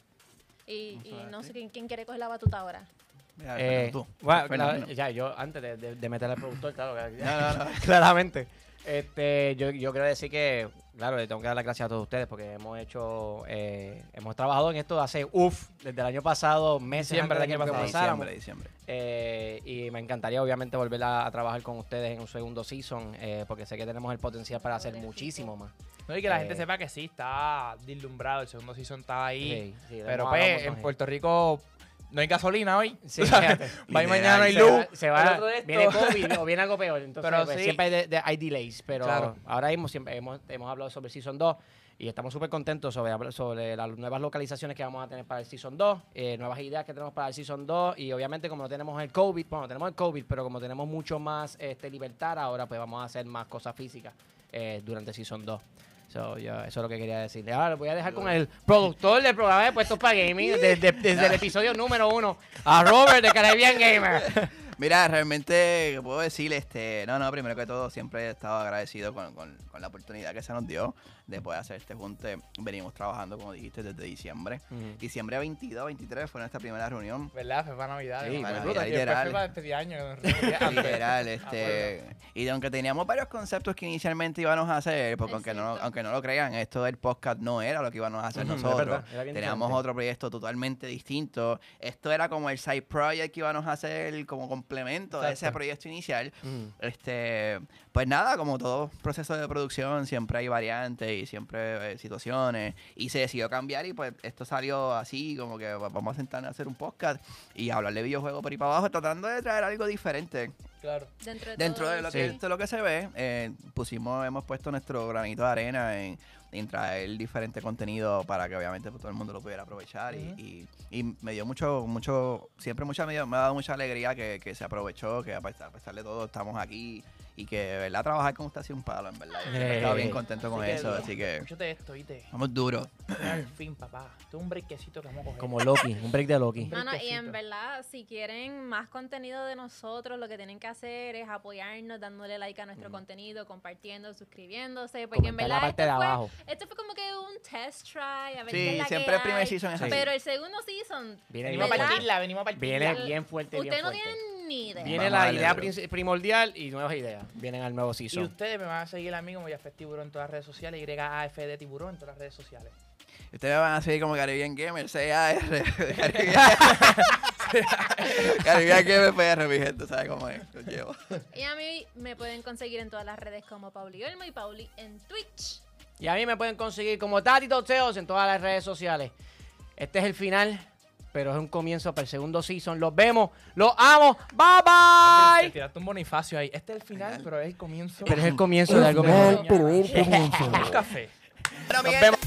y, y no sé quién, quién quiere coger la batuta ahora. Mira, Eh, tú. bueno, claro, ya, yo antes de, de, de meter al productor, claro, que- No, no, no. claramente. Este, yo, yo quiero decir que, claro, le tengo que dar las gracias a todos ustedes porque hemos hecho, eh, hemos trabajado en esto hace, uff, desde el año pasado, meses Diciembre antes de del que año pasado. Diciembre, diciembre. Eh, y me encantaría, obviamente, volver a, a trabajar con ustedes en un segundo season eh, porque sé que tenemos el potencial para hacer muchísimo más. No, y que la Eh, gente sepa que sí, está deslumbrado. El segundo season estaba ahí. Sí, sí, pero pues, en Puerto Rico no hay gasolina hoy. Sí. Va y mañana no hay se luz. va- se va, El otro de esto- viene COVID o viene algo peor. Entonces, Pero pues, sí. siempre hay, de- de- hay delays. Pero Claro. ahora mismo siempre hemos, hemos hablado sobre Season 2 y estamos súper contentos sobre, sobre las nuevas localizaciones que vamos a tener para el Season 2, eh, nuevas ideas que tenemos para el Season 2 y obviamente como no tenemos el COVID, bueno, tenemos el COVID, pero como tenemos mucho más este, libertad ahora, pues vamos a hacer más cosas físicas eh, durante Season 2. So, yo- eso es lo que quería decirle. Ahora lo voy a dejar con el productor del programa de Puestos para Gaming desde, desde el episodio número uno, a Robert de Caribbean Gamer. Mira, realmente, ¿qué puedo decir? Este, no, no, primero que todo, siempre he estado agradecido con, con- con la oportunidad que se nos dio de poder hacer este junte. Venimos trabajando, como dijiste, desde diciembre. Diciembre 22, 23 fue nuestra primera reunión. ¿Verdad? Fue para Navidad. Sí, para Navidad, después literal. fue para despedir año. Literal, este. Y de aunque teníamos varios conceptos que inicialmente íbamos a hacer, porque aunque no, aunque no lo crean, esto del podcast no era lo que íbamos a hacer nosotros. Teníamos otro proyecto totalmente distinto. Esto era como el side project que íbamos a hacer como complemento de ese Exacto. proyecto inicial. Este, pues nada, como todo proceso de producción, siempre hay variantes y siempre eh, situaciones. Y se decidió cambiar y pues esto salió así, como que va- vamos a sentarnos a hacer un podcast y hablar de videojuegos por ahí para abajo, tratando de traer algo diferente. Claro. Dentro de, Dentro todo, de lo, Sí. que, de lo que se ve, eh, pusimos, hemos puesto nuestro granito de arena en, en traer diferente contenido para que obviamente pues, todo el mundo lo pudiera aprovechar. y- y, y me dio mucho, mucho, siempre mucha, me, dio- me ha dado mucha alegría que, que se aprovechó, que a pesar, a pesar de todo estamos aquí y que de verdad trabajar con usted ha sido un palo, en verdad. Yo he estado bien Eh, contento con Así que, eso, así que Escúchate esto, ¿viste? vamos duros. Al fin, papá. Esto es un brequecito que vamos a coger. Como Loki, un break de Loki. No, no, y en verdad, si quieren más contenido de nosotros, lo que tienen que hacer es apoyarnos, dándole like a nuestro contenido, compartiendo, suscribiéndose, porque en Comentar la verdad parte de esto fue, abajo. esto fue como que un test try, a ver qué Sí, es la siempre que el primer hay. season es Sí. así. Pero el segundo season, Viene, Venimos a partirla, venimos a partirla. viene bien fuerte, bien ustedes no tienen ni idea. Viene Vamos la a idea primordial y nuevas ideas. Vienen al nuevo Y season. ustedes me van a seguir a mí como Yafet Tiburón en todas las redes sociales, YAFD Tiburón en todas las redes sociales. Ustedes me van a seguir como Caribbean Gamer, CAR. Caribbean Gamer PR, mi gente, ¿sabe cómo es? Los llevo. Y a mí me pueden conseguir en todas las redes como Pauli Olmo y Pauli en Twitch. Y a mí me pueden conseguir como Tati Toteos en todas las redes sociales. Este es el final, pero es un comienzo para el segundo season. Los vemos, los amo. Bye Te bye. tiraste un bonifacio ahí. Este es el final, pero es el comienzo. Pero es el comienzo de algo mejor. pero es el comienzo. Un café. Nos vemos.